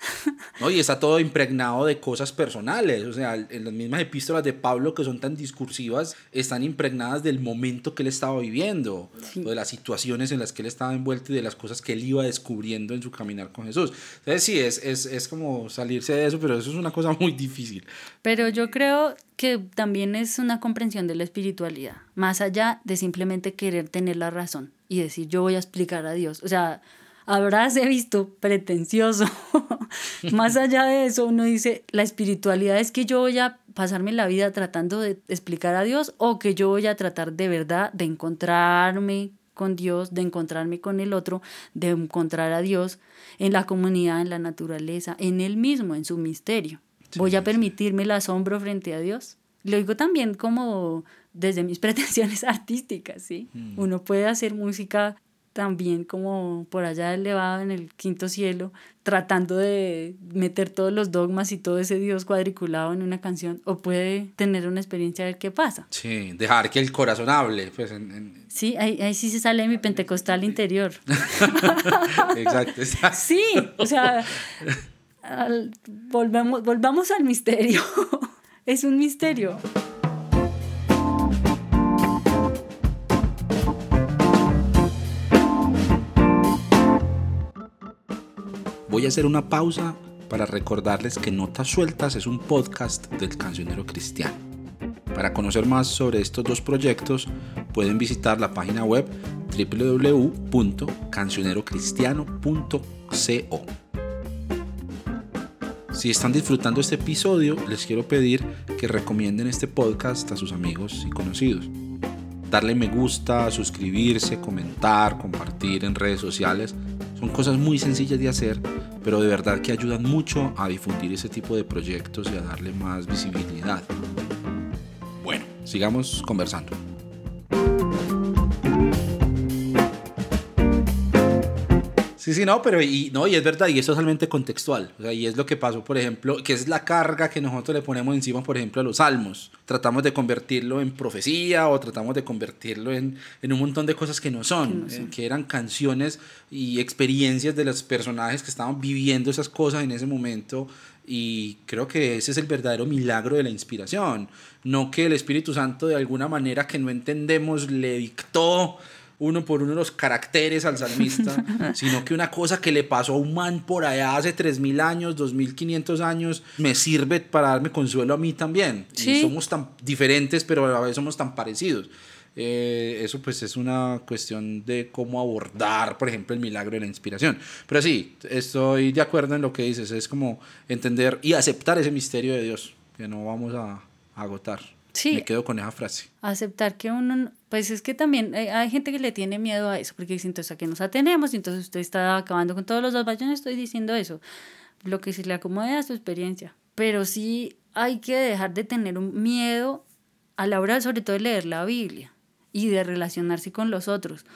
¿no? Y está todo impregnado de cosas personales, o sea, en las mismas epístolas de Pablo que son tan discursivas, están impregnadas del momento que él estaba viviendo, de las situaciones en las que él estaba envuelto y de las cosas que él iba descubriendo en su caminar con Jesús. Entonces sí, es, es, es como salirse de eso, pero eso es una cosa muy difícil. Pero yo creo que también es una comprensión de la espiritualidad, más allá de simplemente querer tener la razón y decir yo voy a explicar a Dios. O sea, habráse visto pretencioso. Más allá de eso, uno dice, la espiritualidad es que yo voy a pasarme la vida tratando de explicar a Dios o que yo voy a tratar de verdad de encontrarme con Dios, de encontrarme con el otro, de encontrar a Dios en la comunidad, en la naturaleza, en Él mismo, en su misterio. voy a permitirme el asombro frente a Dios. Lo digo también como desde mis pretensiones artísticas, ¿sí? Mm. Uno puede hacer música también como por allá elevado en el quinto cielo, tratando de meter todos los dogmas y todo ese Dios cuadriculado en una canción, o puede tener una experiencia de qué pasa. Sí, dejar que el corazón hable. Pues Sí, ahí, ahí sí se sale mi pentecostal interior. exacto, Sí, o sea, volvemos, volvamos al misterio. es un misterio. Voy a hacer una pausa para recordarles que Notas Sueltas es un podcast del cancionero cristiano. Para conocer más sobre estos dos proyectos pueden visitar la página web www.cancionerocristiano.co. Si están disfrutando este episodio, les quiero pedir que recomienden este podcast a sus amigos y conocidos. Darle me gusta, suscribirse, comentar, compartir en redes sociales. Son cosas muy sencillas de hacer, pero de verdad que ayudan mucho a difundir ese tipo de proyectos y a darle más visibilidad. Bueno, sigamos conversando. Sí, sí, no, pero y, no, y es verdad, y es totalmente contextual. O sea, y es lo que pasó, por ejemplo, que es la carga que nosotros le ponemos encima, por ejemplo, a los salmos. Tratamos de convertirlo en profecía o tratamos de convertirlo en, en un montón de cosas que no son, no son. Eh, que eran canciones y experiencias de los personajes que estaban viviendo esas cosas en ese momento. Y creo que ese es el verdadero milagro de la inspiración. No que el Espíritu Santo de alguna manera que no entendemos le dictó uno por uno los caracteres al salmista, sino que una cosa que le pasó a un man por allá hace 3.000 años, 2.500 años, me sirve para darme consuelo a mí también. Sí. Y somos tan diferentes, pero a la vez somos tan parecidos. Eh, eso pues es una cuestión de cómo abordar, por ejemplo, el milagro de la inspiración. Pero sí, estoy de acuerdo en lo que dices, es como entender y aceptar ese misterio de Dios, que no vamos a, a agotar. Sí. Me quedo con esa frase. Aceptar que uno, pues es que también hay, hay, gente que le tiene miedo a eso, porque dice, entonces a qué nos atenemos, entonces usted está acabando con todos los dos, yo no estoy diciendo eso, lo que se le acomode a su experiencia, pero sí hay que dejar de tener un miedo a la hora sobre todo de leer la Biblia y de relacionarse con los otros,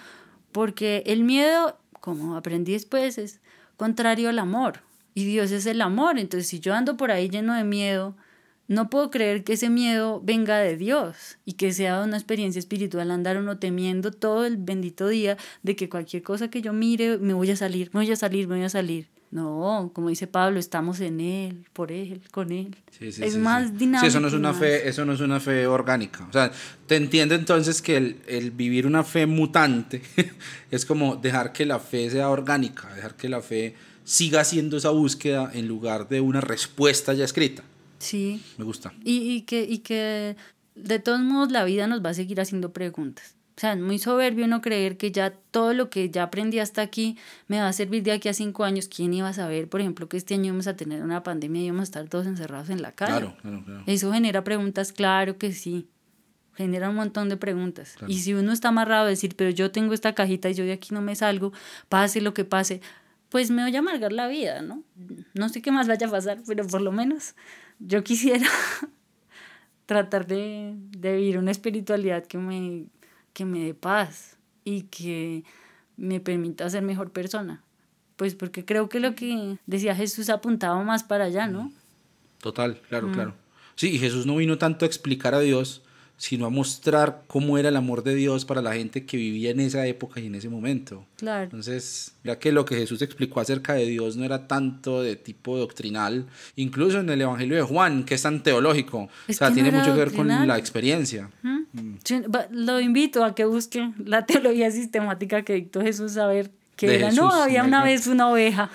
porque el miedo, como aprendí después, es contrario al amor, y Dios es el amor, entonces si yo ando por ahí lleno de miedo, no puedo creer que ese miedo venga de Dios y que sea una experiencia espiritual andar uno temiendo todo el bendito día de que cualquier cosa que yo mire me voy a salir, me voy a salir, me voy a salir. No, como dice Pablo, estamos en él, por él, con él. Sí, sí, es sí, más dinámico. Sí, eso no es una más. fe, eso no es una fe orgánica. O sea, te entiendo entonces que el, el vivir una fe mutante es como dejar que la fe sea orgánica, dejar que la fe siga haciendo esa búsqueda en lugar de una respuesta ya escrita. Sí. Me gusta. Y, y, que, y que de todos modos la vida nos va a seguir haciendo preguntas. O sea, es muy soberbio no creer que ya todo lo que ya aprendí hasta aquí me va a servir de aquí a cinco años. ¿Quién iba a saber, por ejemplo, que este año vamos a tener una pandemia y vamos a estar todos encerrados en la calle? Claro, claro, claro. Eso genera preguntas, claro que sí. Genera un montón de preguntas. Claro. Y si uno está amarrado a decir, pero yo tengo esta cajita y yo de aquí no me salgo, pase lo que pase, pues me voy a amargar la vida, ¿no? No sé qué más vaya a pasar, pero por lo menos yo quisiera tratar de, de, vivir una espiritualidad que me, que me dé paz y que me permita ser mejor persona. Pues porque creo que lo que decía Jesús apuntaba más para allá, ¿no? Total, claro, mm. claro. Sí, y Jesús no vino tanto a explicar a Dios, sino a mostrar cómo era el amor de Dios para la gente que vivía en esa época y en ese momento. Claro. Entonces, mira que lo que Jesús explicó acerca de Dios no era tanto de tipo doctrinal, incluso en el Evangelio de Juan, que es tan teológico. Es o sea, tiene no mucho que ver con la experiencia. ¿Mm? Mm. Lo invito a que busque la teología sistemática que dictó Jesús a ver que era, Jesús, no, había una vez una oveja.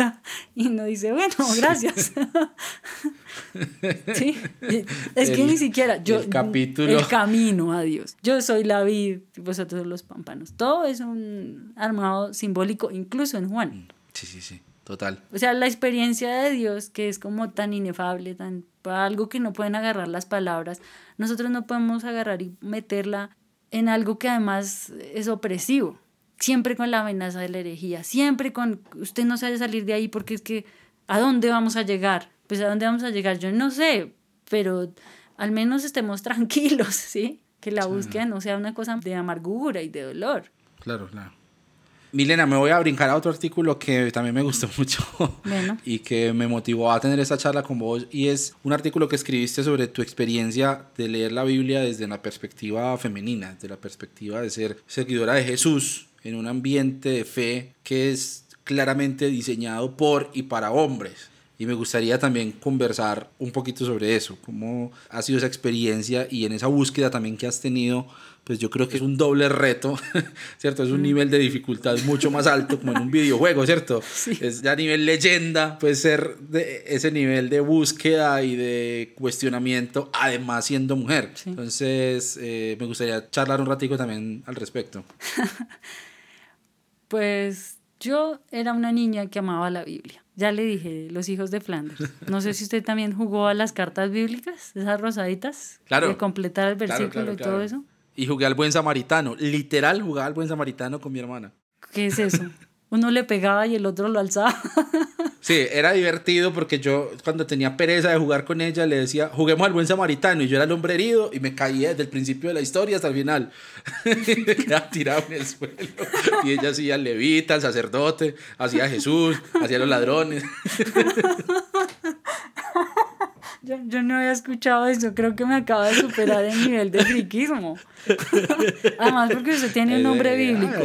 y no dice, bueno, gracias. sí, es que El- ni siquiera yo el capítulo. el camino a Dios. Yo soy la vid y vosotros los pámpanos. Todo es un armado simbólico incluso en Juan. Sí, sí, sí, total. O sea, la experiencia de Dios que es como tan inefable, tan algo que no pueden agarrar las palabras, nosotros no podemos agarrar y meterla en algo que además es opresivo. Siempre con la amenaza de la herejía, siempre con usted no a salir de ahí porque es que ¿a dónde vamos a llegar? Pues a dónde vamos a llegar, yo no sé, pero al menos estemos tranquilos, ¿sí? Que la búsqueda no sea una cosa de amargura y de dolor. Claro, claro. Milena, me voy a brincar a otro artículo que también me gustó mucho Bueno. y que me motivó a tener esta charla con vos y es un artículo que escribiste sobre tu experiencia de leer la Biblia desde la perspectiva femenina, desde la perspectiva de ser seguidora de Jesús en un ambiente de fe que es claramente diseñado por y para hombres. Y me gustaría también conversar un poquito sobre eso, cómo ha sido esa experiencia y en esa búsqueda también que has tenido pues yo creo que es un doble reto, ¿cierto? Es un nivel de dificultad mucho más alto como en un videojuego, ¿cierto? Es ya nivel leyenda, puede ser de ese nivel de búsqueda y de cuestionamiento, además siendo mujer. Entonces, eh, me gustaría charlar un ratico también al respecto. pues yo era una niña que amaba la Biblia. Ya le dije, los hijos de Flanders. No sé si usted también jugó a las cartas bíblicas, esas rosaditas. Claro. De completar el versículo y todo eso. Y jugué al buen samaritano. Literal jugaba al buen samaritano con mi hermana. ¿Qué es eso? Uno le pegaba y el otro lo alzaba. Sí, era divertido porque yo cuando tenía pereza de jugar con ella le decía, juguemos al buen samaritano y yo era el hombre herido y me caía desde el principio de la historia hasta el final. Quedaba tirado en el suelo y ella hacía levita, el sacerdote, hacía Jesús, hacía los ladrones. Yo, yo, no había escuchado eso, creo que me acaba de superar el nivel de friquismo. Además porque usted tiene un nombre bíblico.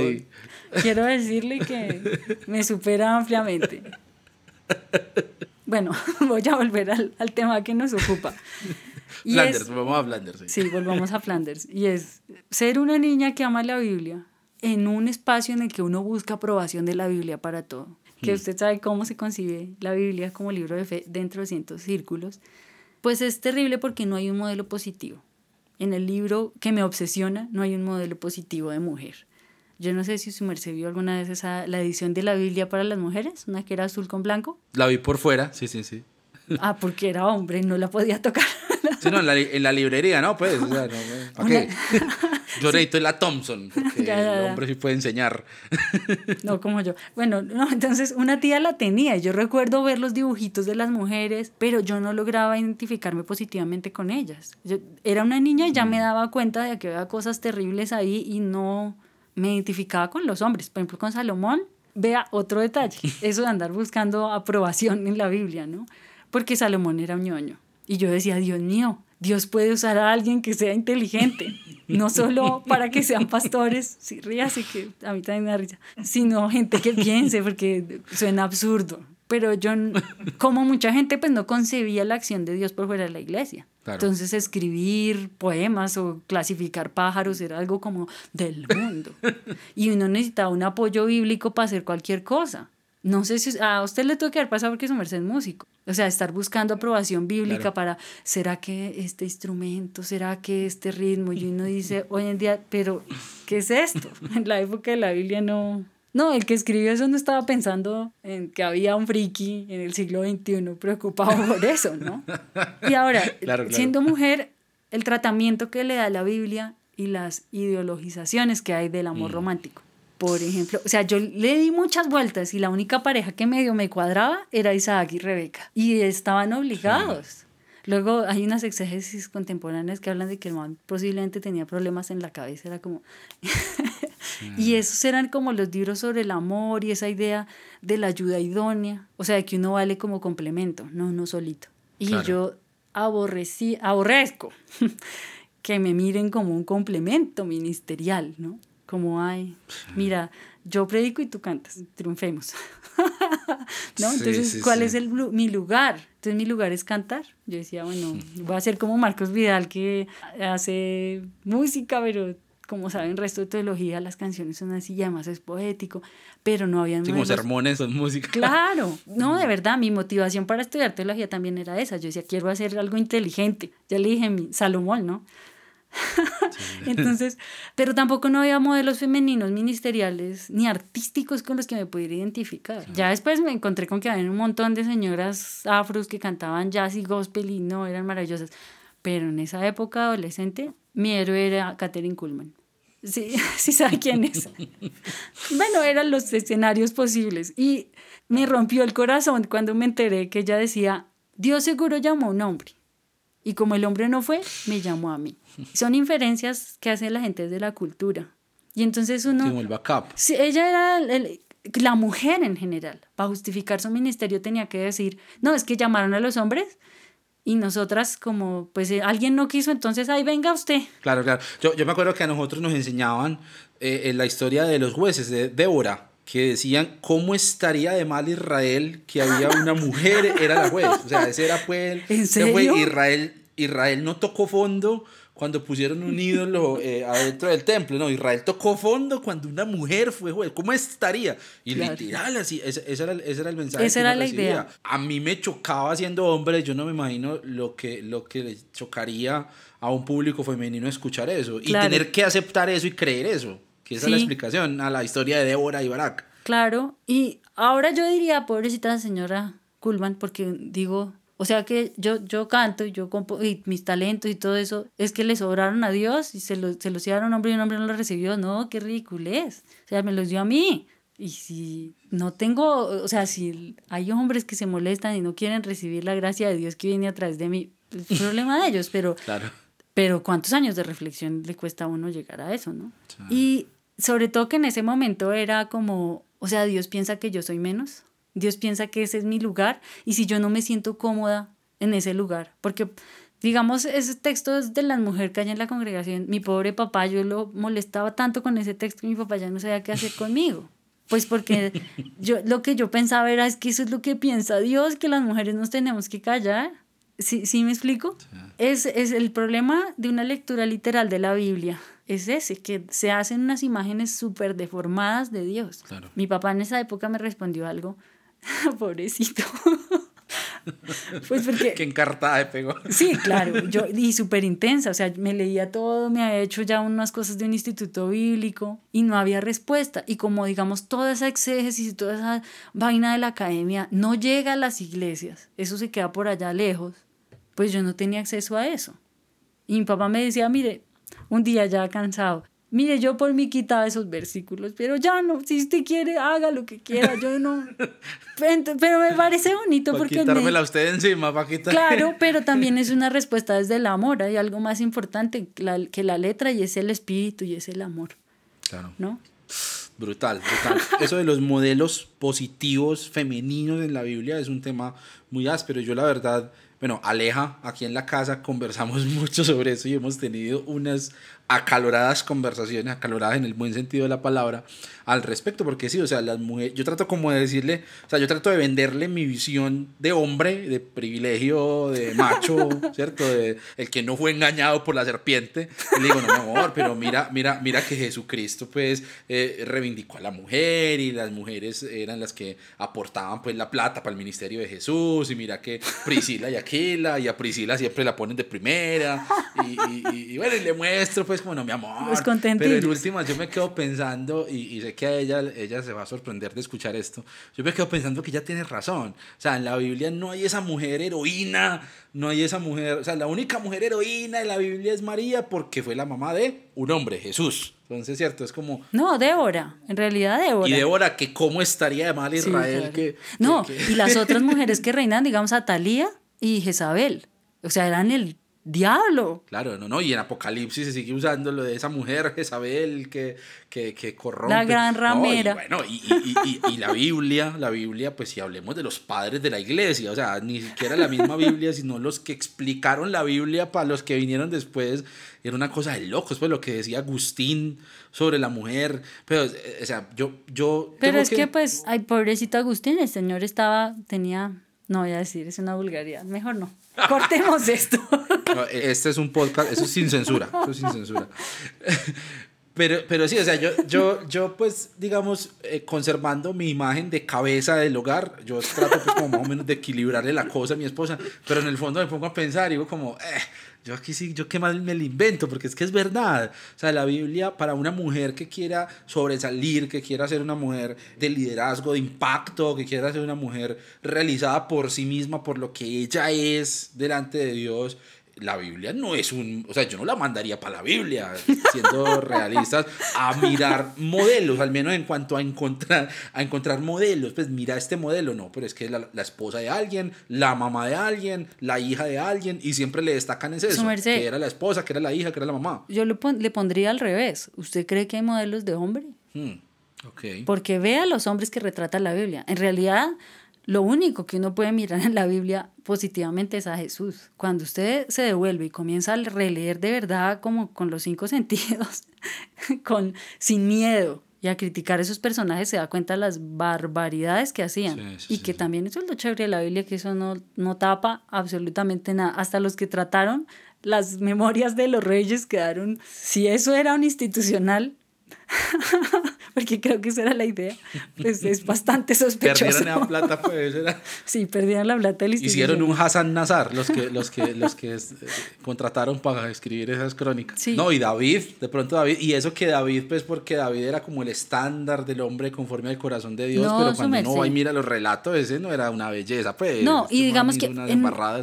Quiero decirle que me supera ampliamente. Bueno, voy a volver al, al tema que nos ocupa. Flanders, volvamos a Flanders. Sí. volvamos a Flanders. Y es ser una niña que ama la Biblia en un espacio en el que uno busca aprobación de la Biblia para todo. Que hmm. usted sabe cómo se concibe la Biblia como libro de fe dentro de cientos círculos. Pues es terrible porque no hay un modelo positivo. En el libro que me obsesiona no hay un modelo positivo de mujer. Yo no sé si su merced vio alguna vez esa, la edición de la Biblia para las mujeres, una que era azul con blanco. La vi por fuera, sí, sí, sí. Ah, porque era hombre, no la podía tocar. Sí, no, en la, en la librería, ¿no? Pues, o sea, no, ¿para qué? Yo necesito la Thompson, porque el hombre sí puede enseñar. No, como yo. Bueno, no, entonces una tía la tenía. Yo recuerdo ver los dibujitos de las mujeres, pero yo no lograba identificarme positivamente con ellas. Yo era una niña y ya me mm. daba cuenta de que había cosas terribles ahí y no me identificaba con los hombres. Por ejemplo, con Salomón, vea otro detalle, eso de andar buscando aprobación en la Biblia, ¿no? Porque Salomón era un ñoño. Y yo decía, Dios mío, Dios puede usar a alguien que sea inteligente, no solo para que sean pastores, sí, ríase que a mí también me da risa, sino gente que piense, porque suena absurdo. Pero yo, como mucha gente, pues no concebía la acción de Dios por fuera de la iglesia. Entonces escribir poemas o clasificar pájaros era algo como del mundo. y uno necesitaba un apoyo bíblico para hacer cualquier cosa. No sé si a usted le tuvo que haber pasado porque su merced es músico. O sea, estar buscando aprobación bíblica para, ¿será que este instrumento, será que este ritmo? Y uno dice, hoy en día, pero ¿qué es esto? En la época de la Biblia no, no, el que escribió eso no estaba pensando en que había un friki en el siglo XXI preocupado por eso, ¿no? Y ahora, siendo mujer, el tratamiento que le da la Biblia y las ideologizaciones que hay del amor mm. romántico. Por ejemplo, o sea, yo le di muchas vueltas y la única pareja que medio me cuadraba era Isaac y Rebeca. Y estaban obligados. Luego hay unas exégesis contemporáneas que hablan de que el man posiblemente tenía problemas en la cabeza, era como... y esos eran como los libros sobre el amor y esa idea de la ayuda idónea, o sea, de que uno vale como complemento, no uno solito. Y yo aborrecí, aborrezco que me miren como un complemento ministerial, ¿no? Como, ay, mira, yo predico y tú cantas, triunfemos. ¿No? Entonces, ¿cuál es el, mi lugar? Entonces, mi lugar es cantar. Yo decía, bueno, voy a ser como Marcos Vidal que hace música, pero como saben, el resto de teología, las canciones son así, y además es poético, pero no habían... Sí, como sermones son música. Claro, no, de verdad, mi motivación para estudiar teología también era esa. Yo decía, quiero hacer algo inteligente. Ya le dije, mi Salomón, ¿no? Entonces, pero tampoco no había modelos femeninos ministeriales ni artísticos con los que me pudiera identificar. Ya después me encontré con que había un montón de señoras afros que cantaban jazz y gospel y no, eran maravillosas. Pero en esa época adolescente, mi héroe era Katherine Kuhlman. Sí, sí sabe quién es. bueno, eran los escenarios posibles. Y me rompió el corazón cuando me enteré que ella decía, Dios seguro llamó a un hombre. Y como el hombre no fue, me llamó a mí. Son inferencias que hace la gente de la cultura. Y entonces uno... Como el backup. Sí, ella era la mujer en general. Para justificar su ministerio tenía que decir, no, es que llamaron a los hombres y nosotras como, pues eh, alguien no quiso, entonces ahí venga usted. Claro, claro. Yo, yo me acuerdo que a nosotros nos enseñaban eh, en la historia de los jueces de Débora, que decían cómo estaría de mal Israel que había una mujer, era la juez. O sea, ese era fue, ¿En serio? Israel Israel no tocó fondo cuando pusieron un ídolo eh, adentro del templo, ¿no? Israel tocó fondo cuando una mujer fue juez. ¿Cómo estaría? Y literal, así, ese, era, ese, era, el mensaje. Esa era la idea. A mí me chocaba siendo hombre, yo no me imagino lo que, lo que le chocaría a un público femenino escuchar eso y tener que aceptar eso y creer eso, que esa es la explicación a la historia de Débora y Barak. Claro, y ahora yo diría, pobrecita señora Kulman, porque digo, o sea que yo, yo canto y yo y mis talentos y todo eso, es que le sobraron a Dios y se, lo, se los dieron a un hombre y un hombre no lo recibió. No, qué ridiculez. O sea, me los dio a mí. Y si no tengo, o sea, si hay hombres que se molestan y no quieren recibir la gracia de Dios que viene a través de mí, es problema de ellos, pero, claro. pero ¿cuántos años de reflexión le cuesta a uno llegar a eso, no? Y sobre todo que en ese momento era como, o sea, Dios piensa que yo soy menos. Dios piensa que ese es mi lugar y si yo no me siento cómoda en ese lugar, porque digamos, ese texto es de la mujer que hay en la congregación, mi pobre papá, yo lo molestaba tanto con ese texto que mi papá ya no sabía qué hacer conmigo. Pues porque yo, lo que yo pensaba era es que eso es lo que piensa Dios, que las mujeres nos tenemos que callar. ¿Sí, ¿sí me explico? Es, es el problema de una lectura literal de la Biblia. Es ese, que se hacen unas imágenes súper deformadas de Dios. Mi papá en esa época me respondió algo Pobrecito. pues porque... Qué encartada de pegó. Sí, claro, yo, y súper intensa, o sea, me leía todo, me había hecho ya unas cosas de un instituto bíblico y no había respuesta. Y como digamos, toda esa exégesis y toda esa vaina de la academia no llega a las iglesias, eso se queda por allá lejos, pues yo no tenía acceso a eso. Y mi papá me decía, mire, un día ya cansado, Mire, yo por mí quitaba esos versículos, pero ya no, si usted quiere, haga lo que quiera, yo no. Pero me parece bonito para porque. Quitármela usted encima, para quitar. Claro, pero también es una respuesta desde el amor. Hay algo más importante que la letra y es el espíritu y es el amor. Claro. ¿No? Brutal, brutal. Eso de los modelos positivos femeninos en la Biblia es un tema muy áspero. Yo, la verdad, bueno, Aleja, aquí en la casa conversamos mucho sobre eso y hemos tenido unas acaloradas conversaciones, acaloradas en el buen sentido de la palabra, al respecto, porque sí, o sea, las mujeres, yo trato como de decirle, o sea, yo trato de venderle mi visión de hombre, de privilegio, de macho, ¿cierto? De el que no fue engañado por la serpiente. Y le digo, no, mi amor, pero mira, mira, mira que Jesucristo, pues, eh, reivindicó a la mujer y las mujeres eran las que aportaban, pues, la plata para el ministerio de Jesús y mira que Priscila y Aquila, y a Priscila siempre la ponen de primera y, y, y bueno, y le muestro, pues, pues como, no, mi amor. Pues pero en última yo me quedo pensando, y, sé que a ella, ella se va a sorprender de escuchar esto, yo me quedo pensando que ella tiene razón. O sea, en la Biblia no hay esa mujer heroína, no hay esa mujer, o sea, la única mujer heroína en la Biblia es María porque fue la mamá de un hombre, Jesús. Entonces, cierto, es como... No, Débora, en realidad Débora. Y Débora, que cómo estaría de mal Israel. que, no, y las otras mujeres que reinan, digamos, Atalía y Jezabel. O sea, eran el diablo. Claro, no, no, y en Apocalipsis se sigue usando lo de esa mujer Jezabel que, que, que corrompe. La gran ramera. y bueno, y, y, y, la Biblia, la Biblia, pues si hablemos de los padres de la iglesia, o sea, ni siquiera la misma Biblia, sino los que explicaron la Biblia para los que vinieron después, era una cosa de locos, pues lo que decía Agustín sobre la mujer, pero, eh, o sea, yo... yo pero es que, pues, ay, pobrecito Agustín, el Señor estaba, tenía, no voy a decir, es una vulgaridad, mejor no. Cortemos esto. este es un podcast, eso es sin censura, eso es sin censura. Pero, pero sí, o sea, yo, yo, yo pues, digamos, eh, conservando mi imagen de cabeza del hogar, yo trato pues como más o menos de equilibrarle la cosa a mi esposa, pero en el fondo me pongo a pensar y digo como, eh, yo aquí sí, yo qué mal me lo invento, porque es que es verdad. O sea, la Biblia para una mujer que quiera sobresalir, que quiera ser una mujer de liderazgo, de impacto, que quiera ser una mujer realizada por sí misma, por lo que ella es delante de Dios, la Biblia no es un, o sea, yo no la mandaría para la Biblia, siendo realistas, a mirar modelos, al menos en cuanto a encontrar, a encontrar modelos, pues mira este modelo, no, pero es que la, la esposa de alguien, la mamá de alguien, la hija de alguien, y siempre le destacan ese eso, que era la esposa, que era la hija, que era la mamá. Yo le, le pondría al revés, ¿usted cree que hay modelos de hombre? Hmm, okay. Porque vea los hombres que retrata la Biblia, en realidad lo único que uno puede mirar en la Biblia positivamente es a Jesús. Cuando usted se devuelve y comienza a releer de verdad como con los cinco sentidos, con, sin miedo, y a criticar esos personajes se da cuenta de las barbaridades que hacían. Sí, sí, y sí, que también eso es lo chévere de la Biblia, que eso no, no tapa absolutamente nada. Hasta los que trataron las memorias de los reyes quedaron, si eso era un institucional, porque creo que esa era la idea, pues es bastante sospechoso. Perdieron esa plata, pues. Era... Sí, perdieron la plata del Hicieron un. Hassan Nazar, los que, los que, los que eh, contrataron para escribir esas crónicas. Sí. No, y David, de pronto David, y eso que David, pues porque David era como el estándar del hombre conforme al corazón de Dios, No, pero cuando uno va y mira los relatos, ese no era una belleza, pues. No, y digamos que en-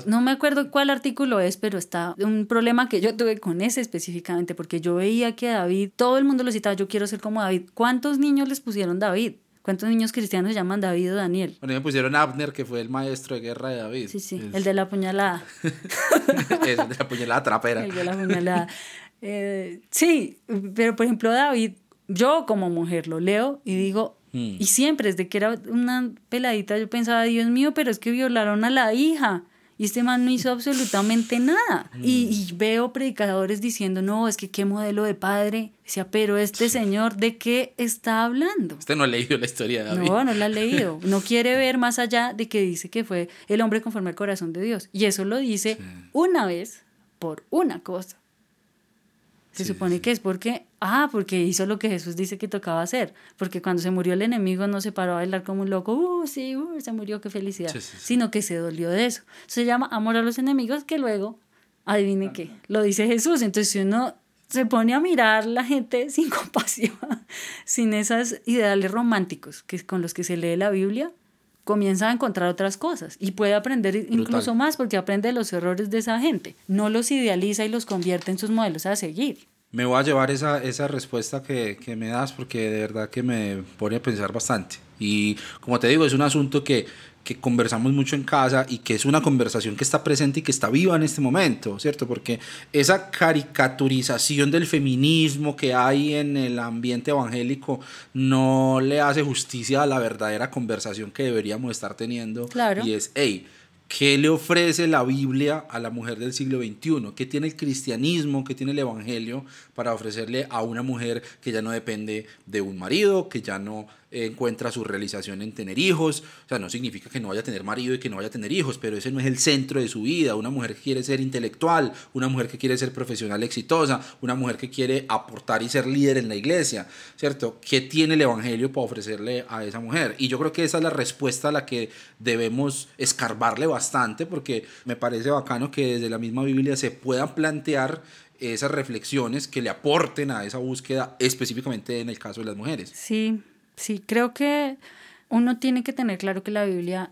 no me acuerdo cuál artículo es, pero está un problema que yo tuve con ese específicamente, porque yo veía que David, todo el mundo lo citaba, yo quiero ser como David. ¿Cuántos niños les pusieron David? ¿Cuántos niños cristianos se llaman David o Daniel? Bueno, me pusieron Abner, que fue el maestro de guerra de David. Sí, sí, Es- el de la puñalada. el de la puñalada trapera. El de la puñalada. Eh, sí, pero por ejemplo David, yo como mujer lo leo y digo, Mm. y siempre desde que era una peladita yo pensaba, Dios mío, pero es que violaron a la hija. Y este man no hizo absolutamente nada. Y, y veo predicadores diciendo, no, es que qué modelo de padre. Decía, pero este señor, ¿de qué está hablando? Usted no ha leído la historia de David. No, no la ha leído. No quiere ver más allá de que dice que fue el hombre conforme al corazón de Dios. Y eso lo dice una vez por una cosa. Se Sí, supone que es porque, ah, porque hizo lo que Jesús dice que tocaba hacer. Porque cuando se murió el enemigo no se paró a bailar como un loco, uh, sí, uh, se murió, qué felicidad. Sí, sí, sí. Sino que se dolió de eso. Se llama amor a los enemigos que luego, adivine qué, lo dice Jesús. Entonces si uno se pone a mirar la gente sin compasión, sin esos ideales románticos que con los que se lee la Biblia, comienza a encontrar otras cosas y puede aprender incluso más porque aprende de los errores de esa gente. No los idealiza y los convierte en sus modelos a seguir. Me voy a llevar esa, esa respuesta que, que me das porque de verdad que me pone a pensar bastante. Y como te digo, es un asunto que, que conversamos mucho en casa y que es una conversación que está presente y que está viva en este momento, ¿cierto? Porque esa caricaturización del feminismo que hay en el ambiente evangélico no le hace justicia a la verdadera conversación que deberíamos estar teniendo. Claro. Y es, hey, ¿Qué le ofrece la Biblia a la mujer del siglo XXI? ¿Qué tiene el cristianismo, qué tiene el Evangelio para ofrecerle a una mujer que ya no depende de un marido, que ya no encuentra su realización en tener hijos? O sea, no significa que no vaya a tener marido y que no vaya a tener hijos, pero ese no es el centro de su vida. Una mujer que quiere ser intelectual, una mujer que quiere ser profesional exitosa, una mujer que quiere aportar y ser líder en la iglesia, ¿cierto? ¿Qué tiene el Evangelio para ofrecerle a esa mujer? Y yo creo que esa es la respuesta a la que debemos escarbarle bastante, porque me parece bacano que desde la misma Biblia se puedan plantear esas reflexiones que le aporten a esa búsqueda, específicamente en el caso de las mujeres. Sí, sí, creo que uno tiene que tener claro que la Biblia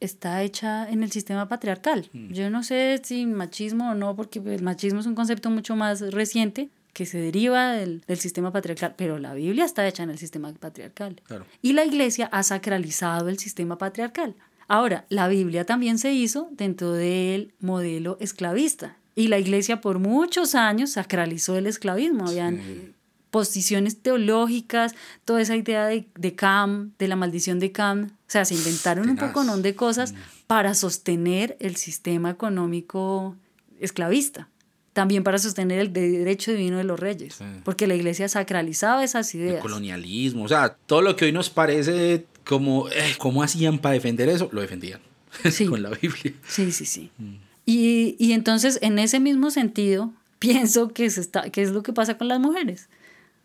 está hecha en el sistema patriarcal. Yo no sé si machismo o no, porque el machismo es un concepto mucho más reciente que se deriva del, del sistema patriarcal, pero la Biblia está hecha en el sistema patriarcal. Claro. Y la iglesia ha sacralizado el sistema patriarcal. Ahora, la Biblia también se hizo dentro del modelo esclavista. Y la iglesia por muchos años sacralizó el esclavismo. Habían posiciones teológicas, toda esa idea de, de Cam, de la maldición de Cam. O sea, se inventaron un Tenaz. poco de cosas para sostener el sistema económico esclavista. También para sostener el de- derecho divino de los reyes. Sí. Porque la iglesia sacralizaba esas El ideas. colonialismo, o sea, todo lo que hoy nos parece como, eh, ¿cómo hacían para defender eso? Lo defendían Sí. con la Biblia. Sí, sí, sí. Y, y entonces, en ese mismo sentido, pienso que, se está, que es lo que pasa con las mujeres.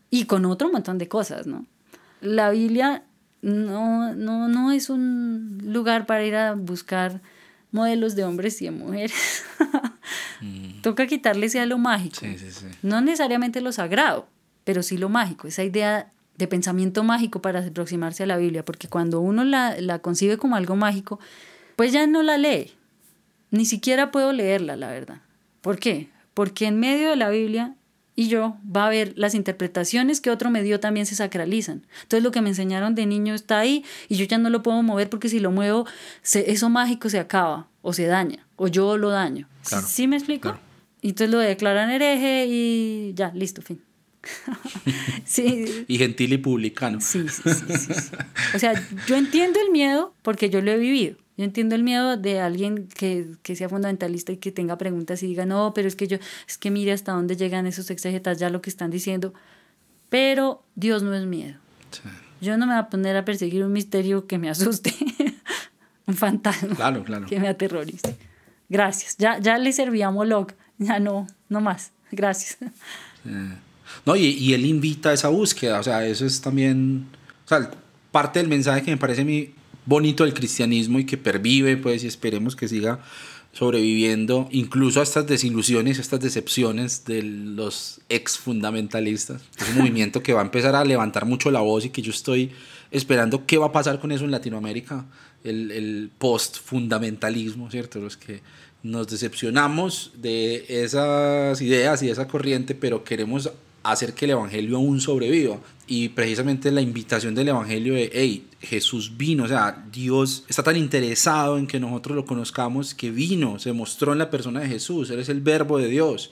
Y con otro montón de cosas, ¿no? La Biblia no, no, no es un lugar para ir a buscar modelos de hombres y de mujeres. Toca quitarle ese lo mágico. Sí, sí, sí. No necesariamente lo sagrado, pero sí lo mágico, esa idea de pensamiento mágico para aproximarse a la Biblia, porque cuando uno la, la concibe como algo mágico, pues ya no la lee. Ni siquiera puedo leerla, la verdad. ¿Por qué? Porque en medio de la Biblia y yo va a haber las interpretaciones que otro me dio también se sacralizan. Entonces lo que me enseñaron de niño está ahí y yo ya no lo puedo mover porque si lo muevo, se- eso mágico se acaba o se daña o yo lo daño. ¿Sí- Claro, ¿Sí, me explico? claro. Y entonces lo declaran hereje y ya, listo, fin. sí, Y gentil y publicano. Sí, sí, sí, sí, sí. O sea, yo entiendo el miedo porque yo lo he vivido. Yo entiendo el miedo de alguien que, que sea fundamentalista y que tenga preguntas y diga, no, pero es que yo, es que mire hasta dónde llegan esos exégetas ya lo que están diciendo. Pero Dios no es miedo. Yo no me voy a poner a perseguir un misterio que me asuste, un fantasma claro, claro. que me aterrorice. Gracias. Ya, ya le servía a Moloch, ya no, no más. Gracias. No, y, y, él invita a esa búsqueda, o sea, eso es también, o sea, parte del mensaje que me parece a mí bonito del cristianismo y que pervive, pues, y esperemos que siga sobreviviendo incluso a estas desilusiones, a estas decepciones de los ex fundamentalistas. Es un movimiento que va a empezar a levantar mucho la voz y que yo estoy esperando qué va a pasar con eso en Latinoamérica, el, el post-fundamentalismo, ¿cierto? Los que nos decepcionamos de esas ideas y esa corriente, pero queremos hacer que el Evangelio aún sobreviva. Y precisamente la invitación del Evangelio de, hey, Jesús vino, o sea, Dios está tan interesado en que nosotros lo conozcamos que vino, se mostró en la persona de Jesús, Él es el verbo de Dios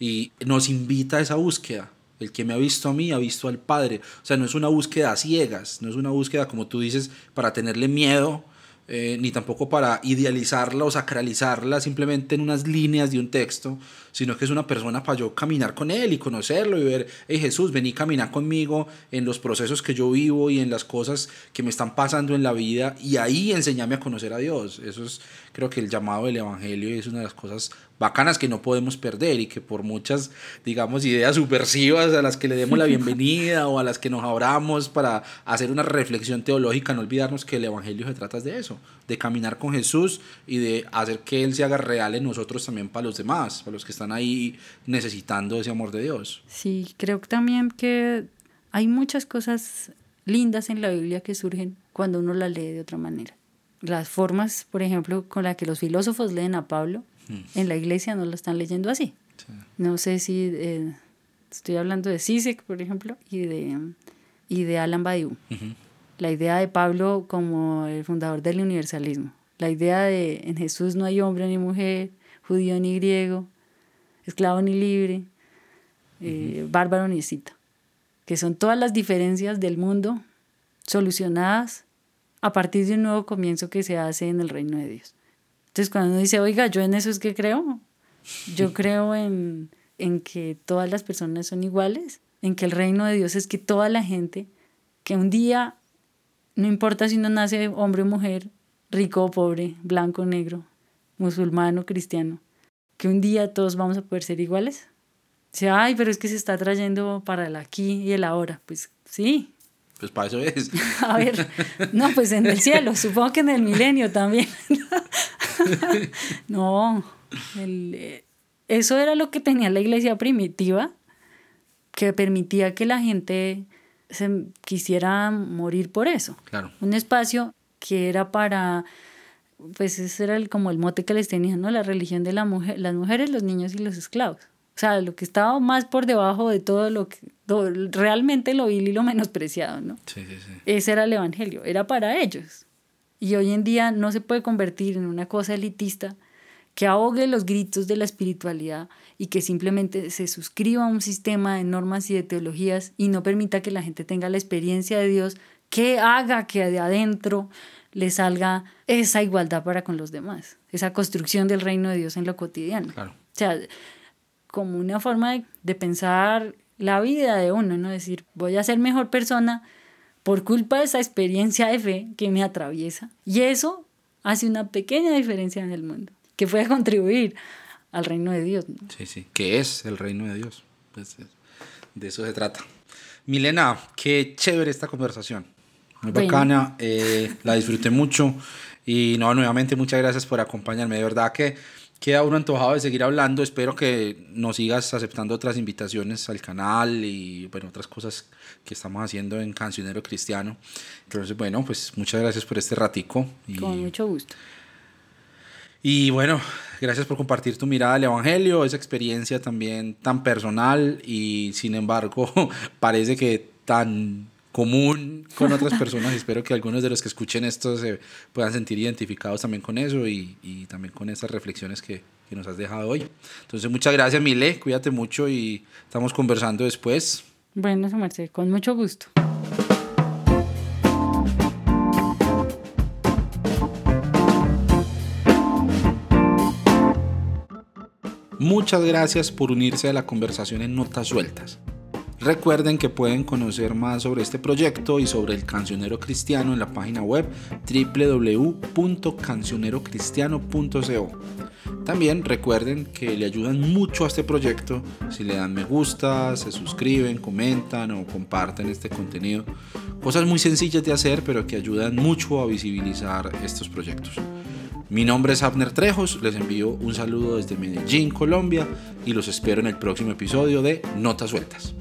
y nos invita a esa búsqueda. El que me ha visto a mí ha visto al Padre. O sea, no es una búsqueda a ciegas, no es una búsqueda, como tú dices, para tenerle miedo, eh, ni tampoco para idealizarla o sacralizarla simplemente en unas líneas de un texto, sino que es una persona para yo caminar con él y conocerlo y ver, hey Jesús, vení a caminar conmigo en los procesos que yo vivo y en las cosas que me están pasando en la vida y ahí enseñame a conocer a Dios. Eso es, creo que el llamado del Evangelio es una de las cosas bacanas que no podemos perder y que por muchas, digamos, ideas subversivas a las que le demos la bienvenida o a las que nos abramos para hacer una reflexión teológica, no olvidarnos que el Evangelio se trata de eso, de caminar con Jesús y de hacer que Él se haga real en nosotros también para los demás, para los que están ahí necesitando ese amor de Dios. Sí, creo también que hay muchas cosas lindas en la Biblia que surgen cuando uno la lee de otra manera. Las formas, por ejemplo, con las que los filósofos leen a Pablo. En la iglesia no lo están leyendo así. No sé si eh, estoy hablando de Sisek, por ejemplo, y de, y de Alan Badiou. La idea de Pablo como el fundador del universalismo. La idea de en Jesús no hay hombre ni mujer, judío ni griego, esclavo ni libre, eh, bárbaro ni cita, que son todas las diferencias del mundo solucionadas a partir de un nuevo comienzo que se hace en el reino de Dios. Entonces cuando uno dice, oiga, yo en eso es que creo, yo creo en, en que todas las personas son iguales, en que el reino de Dios es que toda la gente, que un día, no importa si uno nace hombre o mujer, rico o pobre, blanco o negro, musulmano o cristiano, que un día todos vamos a poder ser iguales. Dice, ay, pero es que se está trayendo para el aquí y el ahora. Pues sí. Pues para eso es. a ver, no, pues en el cielo, supongo que en el milenio también. no, eh, eso era lo que tenía la iglesia primitiva, que permitía que la gente se quisiera morir por eso. Claro. Un espacio que era para pues ese era el, como el mote que les tenían, ¿no? La religión de la mujer, las mujeres, los niños y los esclavos. O sea, lo que estaba más por debajo de todo lo que, realmente lo vil y lo menospreciado, ¿no? Sí, sí, sí. Ese era el evangelio, era para ellos. Y hoy en día no se puede convertir en una cosa elitista que ahogue los gritos de la espiritualidad y que simplemente se suscriba a un sistema de normas y de teologías y no permita que la gente tenga la experiencia de Dios que haga que de adentro le salga esa igualdad para con los demás, esa construcción del reino de Dios en lo cotidiano. Claro. O sea, como una forma de, pensar la vida de uno, ¿no? Decir, voy a ser mejor persona por culpa de esa experiencia de fe que me atraviesa. Y eso hace una pequeña diferencia en el mundo, que puede contribuir al reino de Dios. Sí, sí, que es el reino de Dios. Pues, de eso se trata. Milena, qué chévere esta conversación muy bacana, eh, la disfruté mucho y no, nuevamente muchas gracias por acompañarme, de verdad que queda uno antojado de seguir hablando, espero que nos sigas aceptando otras invitaciones al canal y bueno, otras cosas que estamos haciendo en Cancionero Cristiano. Entonces, bueno, pues muchas gracias por este ratico. Y, Con mucho gusto. Y bueno, gracias por compartir tu mirada al Evangelio, esa experiencia también tan personal y sin embargo parece que tan común con otras personas. Espero que algunos de los que escuchen esto se puedan sentir identificados también con eso y, y también con esas reflexiones que, que, nos has dejado hoy. Entonces, muchas gracias, Mile. Cuídate mucho y estamos conversando después. Bueno, Marcelo, con mucho gusto. Muchas gracias por unirse a la conversación en Notas Sueltas. Recuerden que pueden conocer más sobre este proyecto y sobre el cancionero cristiano en la página web www.cancionerocristiano.co. También recuerden que le ayudan mucho a este proyecto si le dan me gusta, se suscriben, comentan o comparten este contenido. Cosas muy sencillas de hacer pero que ayudan mucho a visibilizar estos proyectos. Mi nombre es Abner Trejos, les envío un saludo desde Medellín, Colombia y los espero en el próximo episodio de Notas Sueltas.